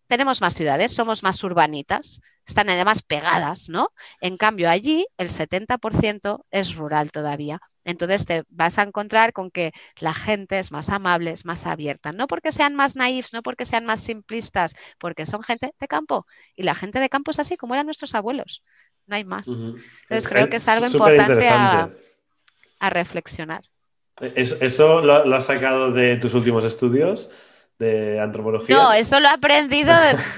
tenemos más ciudades, somos más urbanitas, están además pegadas, ¿no? En cambio, allí el 70% es rural todavía. Entonces te vas a encontrar con que la gente es más amable, es más abierta, no porque sean más naifs, no porque sean más simplistas, porque son gente de campo. Y la gente de campo es así como eran nuestros abuelos, no hay más. Entonces creo que es algo importante a, reflexionar. ¿Eso lo, lo has sacado de tus últimos estudios? De antropología. No, eso lo he aprendido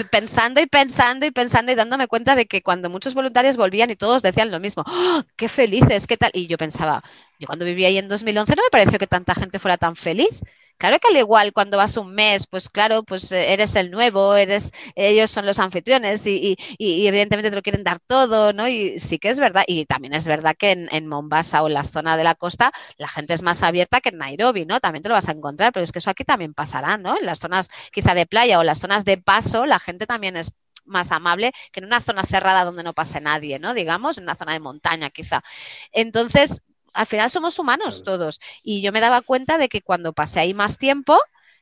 pensando y pensando y pensando y dándome cuenta de que cuando muchos voluntarios volvían y todos decían lo mismo, ¡Oh, qué felices, qué tal. Y yo pensaba, yo cuando vivía ahí en 2011 no me pareció que tanta gente fuera tan feliz. Claro que al igual cuando vas un mes, pues claro, pues eh, eres el nuevo, eres, ellos son los anfitriones y, evidentemente te lo quieren dar todo, ¿no? Y sí que es verdad, y también es verdad que en, Mombasa o en la zona de la costa la gente es más abierta que en Nairobi, ¿no? También te lo vas a encontrar, pero es que eso aquí también pasará, ¿no? En las zonas quizá de playa o las zonas de paso, la gente también es más amable que en una zona cerrada donde no pase nadie, ¿no? Digamos, en una zona de montaña quizá. Entonces, al final somos humanos todos. Y yo me daba cuenta de que cuando pasé ahí más tiempo,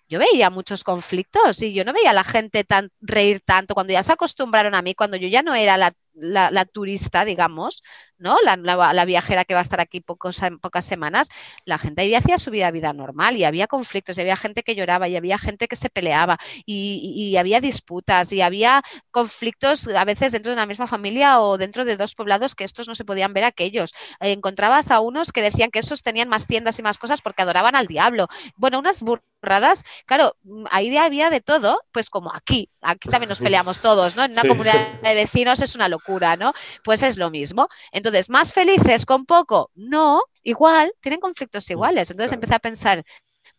yo veía muchos conflictos y yo no veía a la gente tan, reír tanto cuando ya se acostumbraron a mí, cuando yo ya no era la la, turista, digamos, ¿no? La, viajera que va a estar aquí pocos, pocas semanas, la gente ahí hacía su vida, vida normal y había conflictos, y había gente que lloraba y había gente que se peleaba y, había disputas y había conflictos a veces dentro de una misma familia o dentro de dos poblados que estos no se podían ver aquellos. encontrabas a unos que decían que esos tenían más tiendas y más cosas porque adoraban al diablo. Bueno, unas burradas, claro, ahí había de todo, pues como aquí, aquí también nos peleamos todos, ¿no? En una comunidad de vecinos es una locura ¿no? Pues es lo mismo. Entonces, ¿más felices con poco? No, igual, tienen conflictos mm, iguales. Entonces empecé a pensar,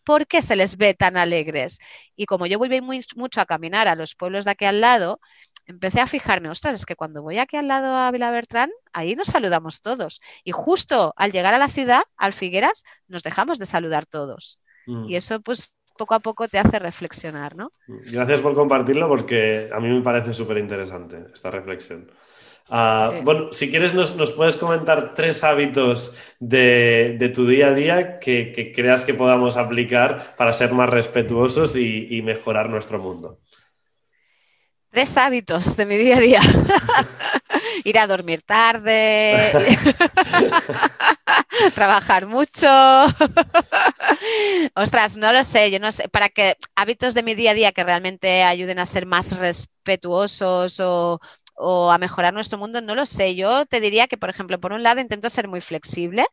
¿por qué se les ve tan alegres? Y como yo voy muy, mucho a caminar a los pueblos de aquí al lado, empecé a fijarme, ostras, es que cuando voy aquí al lado a Vilabertrán, ahí nos saludamos todos. Y justo al llegar a la ciudad, al Figueras, nos dejamos de saludar todos. Mm. Y eso, pues, poco a poco te hace reflexionar, ¿no? Gracias por compartirlo porque a mí me parece súper interesante esta reflexión. Ah, bueno, si quieres nos, puedes comentar tres hábitos de, tu día a día que, creas que podamos aplicar para ser más respetuosos y, mejorar nuestro mundo. Tres hábitos de mi día a día. Ir a dormir tarde, trabajar mucho. Ostras, no lo sé, yo no sé, para que hábitos de mi día a día que realmente ayuden a ser más respetuosos o, o a mejorar nuestro mundo, no lo sé. Yo te diría que, por ejemplo, por un lado intento ser muy flexible,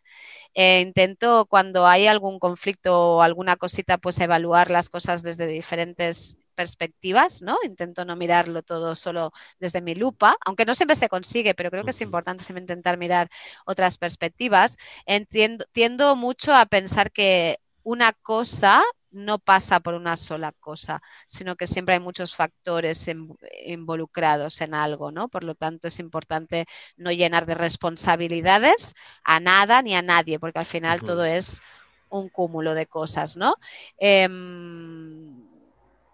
eh, intento cuando hay algún conflicto o alguna cosita, pues evaluar las cosas desde diferentes perspectivas, ¿no? Intento no mirarlo todo solo desde mi lupa, aunque no siempre se consigue, pero creo que es importante siempre intentar mirar otras perspectivas. Entiendo, tiendo mucho a pensar que una cosa no pasa por una sola cosa, sino que siempre hay muchos factores involucrados en algo, ¿no? Por lo tanto, es importante no llenar de responsabilidades a nada ni a nadie, porque al final todo es un cúmulo de cosas, ¿no? Em,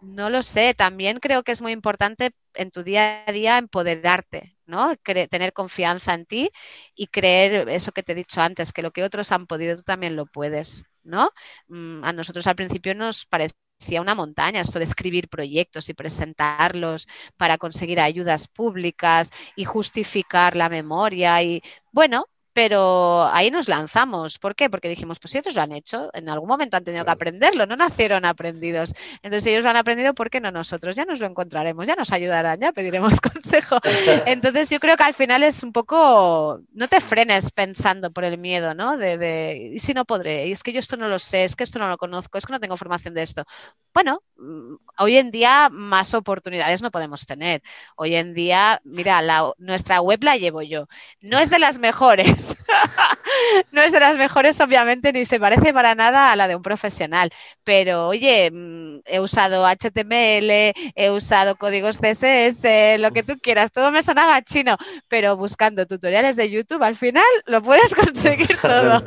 no lo sé, también creo que es muy importante en tu día a día empoderarte, ¿no? tener confianza en ti y creer eso que te he dicho antes, que lo que otros han podido, tú también lo puedes. ¿No? Mm, a nosotros al principio nos parecía una montaña esto de escribir proyectos y presentarlos para conseguir ayudas públicas y justificar la memoria y bueno, pero ahí nos lanzamos. ¿Por qué? Porque dijimos, pues si otros lo han hecho, en algún momento han tenido que aprenderlo, no nacieron aprendidos. Entonces ellos lo han aprendido, ¿por qué no nosotros? Ya nos lo encontraremos, ya nos ayudarán, ya pediremos consejo. Entonces yo creo que al final es un poco, no te frenes pensando por el miedo, ¿no? De, de, ¿y si no podré? Y es que yo esto no lo sé, es que esto no lo conozco, es que no tengo formación de esto. Bueno, mm, hoy en día más oportunidades no podemos tener. Hoy en día, mira, nuestra web la llevo yo. No es de las mejores no es de las mejores, obviamente, ni se parece para nada a la de un profesional. Pero, oye, mm, he usado HTML, he usado códigos CSS, lo que tú quieras. Todo me sonaba chino, pero buscando tutoriales de YouTube, al final lo puedes conseguir todo.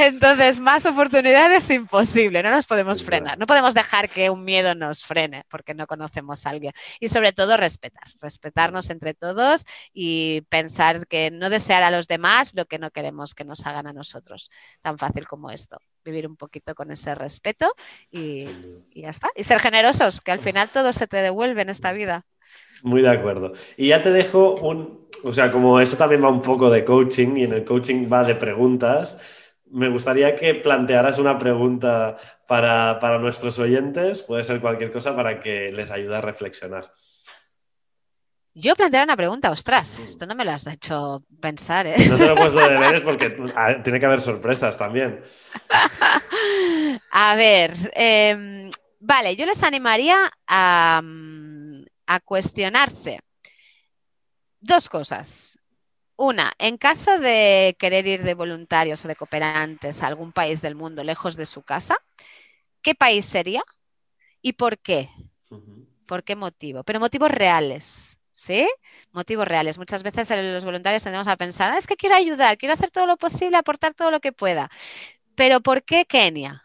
Entonces, más oportunidades imposible. No nos podemos frenar. No podemos dejar que un miedo nos frene porque no conocemos a alguien. Y sobre todo, respetar. Respetarnos entre todos y pensar que no desear a los demás lo que no queremos que nos hagan a nosotros. Tan fácil como esto. Vivir un poquito con ese respeto y, ya está. Y ser generosos, que al final todo se te devuelve en esta vida. Muy de acuerdo. Y ya te dejo un, o sea, como eso también va un poco de coaching y en el coaching va de preguntas, me gustaría que plantearas una pregunta para, para nuestros oyentes, puede ser cualquier cosa para que les ayude a reflexionar. Yo plantear una pregunta, ostras, esto no me lo has hecho pensar, ¿eh? No te lo he puesto de deberes porque tiene que haber sorpresas también. A ver, em, vale, yo les animaría a, a cuestionarse dos cosas. Una, en caso de querer ir de voluntarios o de cooperantes a algún país del mundo lejos de su casa, ¿qué país sería y por qué? ¿Por qué motivo? Pero motivos reales ¿sí? Motivos reales. Muchas veces los voluntarios tendemos a pensar, ah, es que quiero ayudar, quiero hacer todo lo posible, aportar todo lo que pueda. Pero ¿por qué Kenia?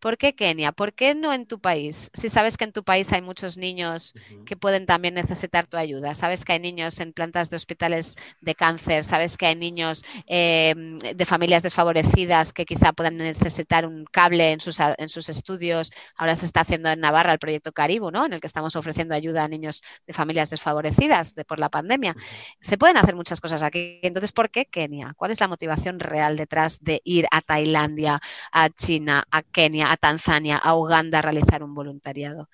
¿Por qué Kenia? ¿Por qué no en tu país? Si sabes que en tu país hay muchos niños que pueden también necesitar tu ayuda, sabes que hay niños en plantas de hospitales de cáncer, sabes que hay niños em, de familias desfavorecidas que quizá puedan necesitar un cable en sus, en sus estudios. Ahora se está haciendo en Navarra el proyecto Caribu, ¿no? en el que estamos ofreciendo ayuda a niños de familias desfavorecidas por la pandemia. Se pueden hacer muchas cosas aquí. Entonces, ¿por qué Kenia? ¿Cuál es la motivación real detrás de ir a Tailandia, a China, a Kenia? A Tanzania, a Uganda a realizar un voluntariado.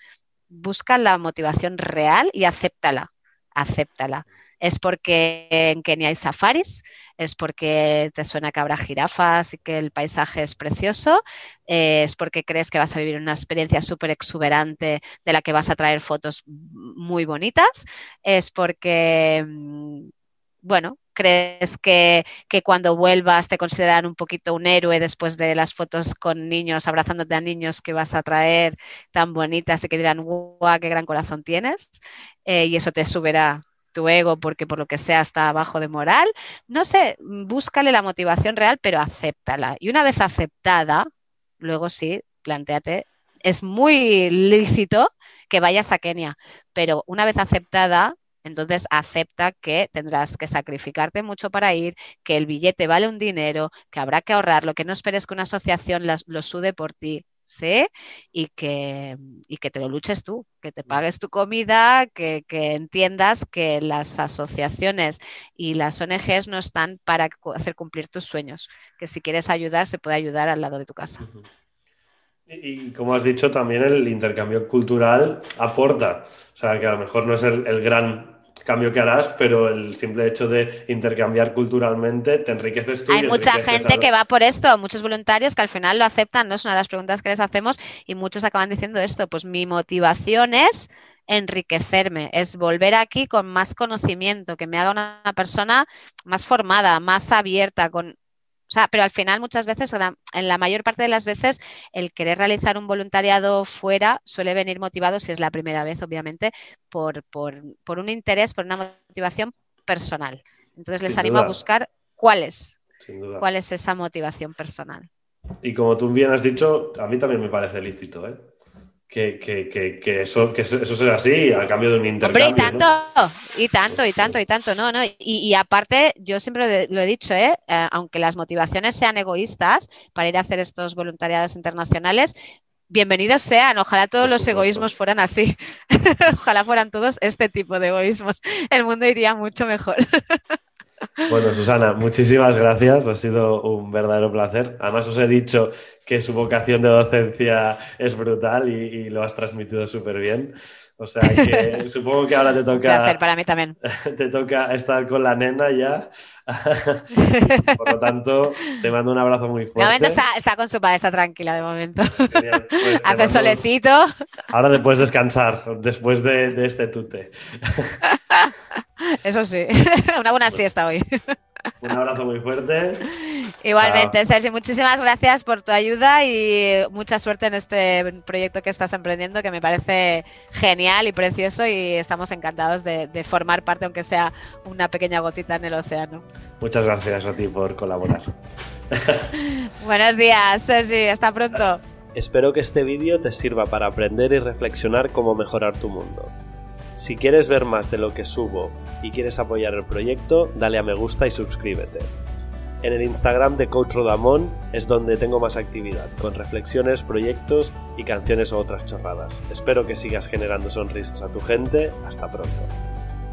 Busca la motivación real y acéptala, acéptala. Es porque en Kenia hay safaris, es porque te suena que habrá jirafas y que el paisaje es precioso, es porque crees que vas a vivir una experiencia súper exuberante de la que vas a traer fotos muy bonitas, es porque, mm, bueno, ¿Crees que, cuando vuelvas te consideran un poquito un héroe después de las fotos con niños, abrazándote a niños que vas a traer tan bonitas y que dirán, guau, qué gran corazón tienes? Eh, y eso te subirá tu ego porque por lo que sea está abajo de moral. No sé, búscale la motivación real, pero acéptala. Y una vez aceptada, luego sí, planteate, es muy lícito que vayas a Kenia, pero una vez aceptada, entonces acepta que tendrás que sacrificarte mucho para ir, que el billete vale un dinero, que habrá que ahorrarlo, que no esperes que una asociación lo sude por ti, ¿sí? Y que, que te lo luches tú, que te pagues tu comida, que, entiendas que las asociaciones y las ONGs no están para hacer cumplir tus sueños, que si quieres ayudar se puede ayudar al lado de tu casa. Y como has dicho, también el intercambio cultural aporta. O sea, que a lo mejor no es el gran cambio que harás, pero el simple hecho de intercambiar culturalmente te enriqueces tú. Hay mucha gente que va por esto, muchos voluntarios que al final lo aceptan, ¿no? Es una de las preguntas que les hacemos y muchos acaban diciendo esto, pues mi motivación es enriquecerme, es volver aquí con más conocimiento, que me haga una persona más formada, más abierta, con sea, pero al final muchas veces, en la mayor parte de las veces, el querer realizar un voluntariado fuera suele venir motivado, si es la primera vez, obviamente, por, un interés, por una motivación personal. Entonces les animo a buscar cuál es, cuál es esa motivación personal. Y como tú bien has dicho, a mí también me parece lícito, ¿eh? Que, eso, que eso sea así a cambio de un intercambio. y tanto, y tanto, y tanto, y tanto, no, no. Y, aparte, yo siempre lo he dicho, ¿eh? ¿eh? aunque las motivaciones sean egoístas para ir a hacer estos voluntariados internacionales, bienvenidos sean. Ojalá todos los egoísmos fueran así. Ojalá fueran todos este tipo de egoísmos. El mundo iría mucho mejor. Bueno, Susana, muchísimas gracias. Ha sido un verdadero placer. Además, os he dicho que su vocación de docencia es brutal y, y lo has transmitido súper bien. O sea que supongo que ahora te toca. placer para mí también. Te toca estar con la nena ya. Por lo tanto, te mando un abrazo muy fuerte. De momento está, está con su padre, está tranquila de momento. Pues Hace solecito. Ahora te puedes descansar después de, de este tute. Eso sí, una buena siesta hoy. Un abrazo muy fuerte. Igualmente, Sergio, muchísimas gracias por tu ayuda y mucha suerte en este proyecto que estás emprendiendo, que me parece genial y precioso y estamos encantados de, formar parte, aunque sea una pequeña gotita en el océano. Muchas gracias a ti por colaborar. Buenos días, Sergi, hasta pronto. Espero que este vídeo te sirva para aprender y reflexionar cómo mejorar tu mundo. Si quieres ver más de lo que subo y quieres apoyar el proyecto, dale a me gusta y suscríbete. En el Instagram de Coach Rodamón es donde tengo más actividad, con reflexiones, proyectos y canciones o otras chorradas. Espero que sigas generando sonrisas a tu gente. Hasta pronto.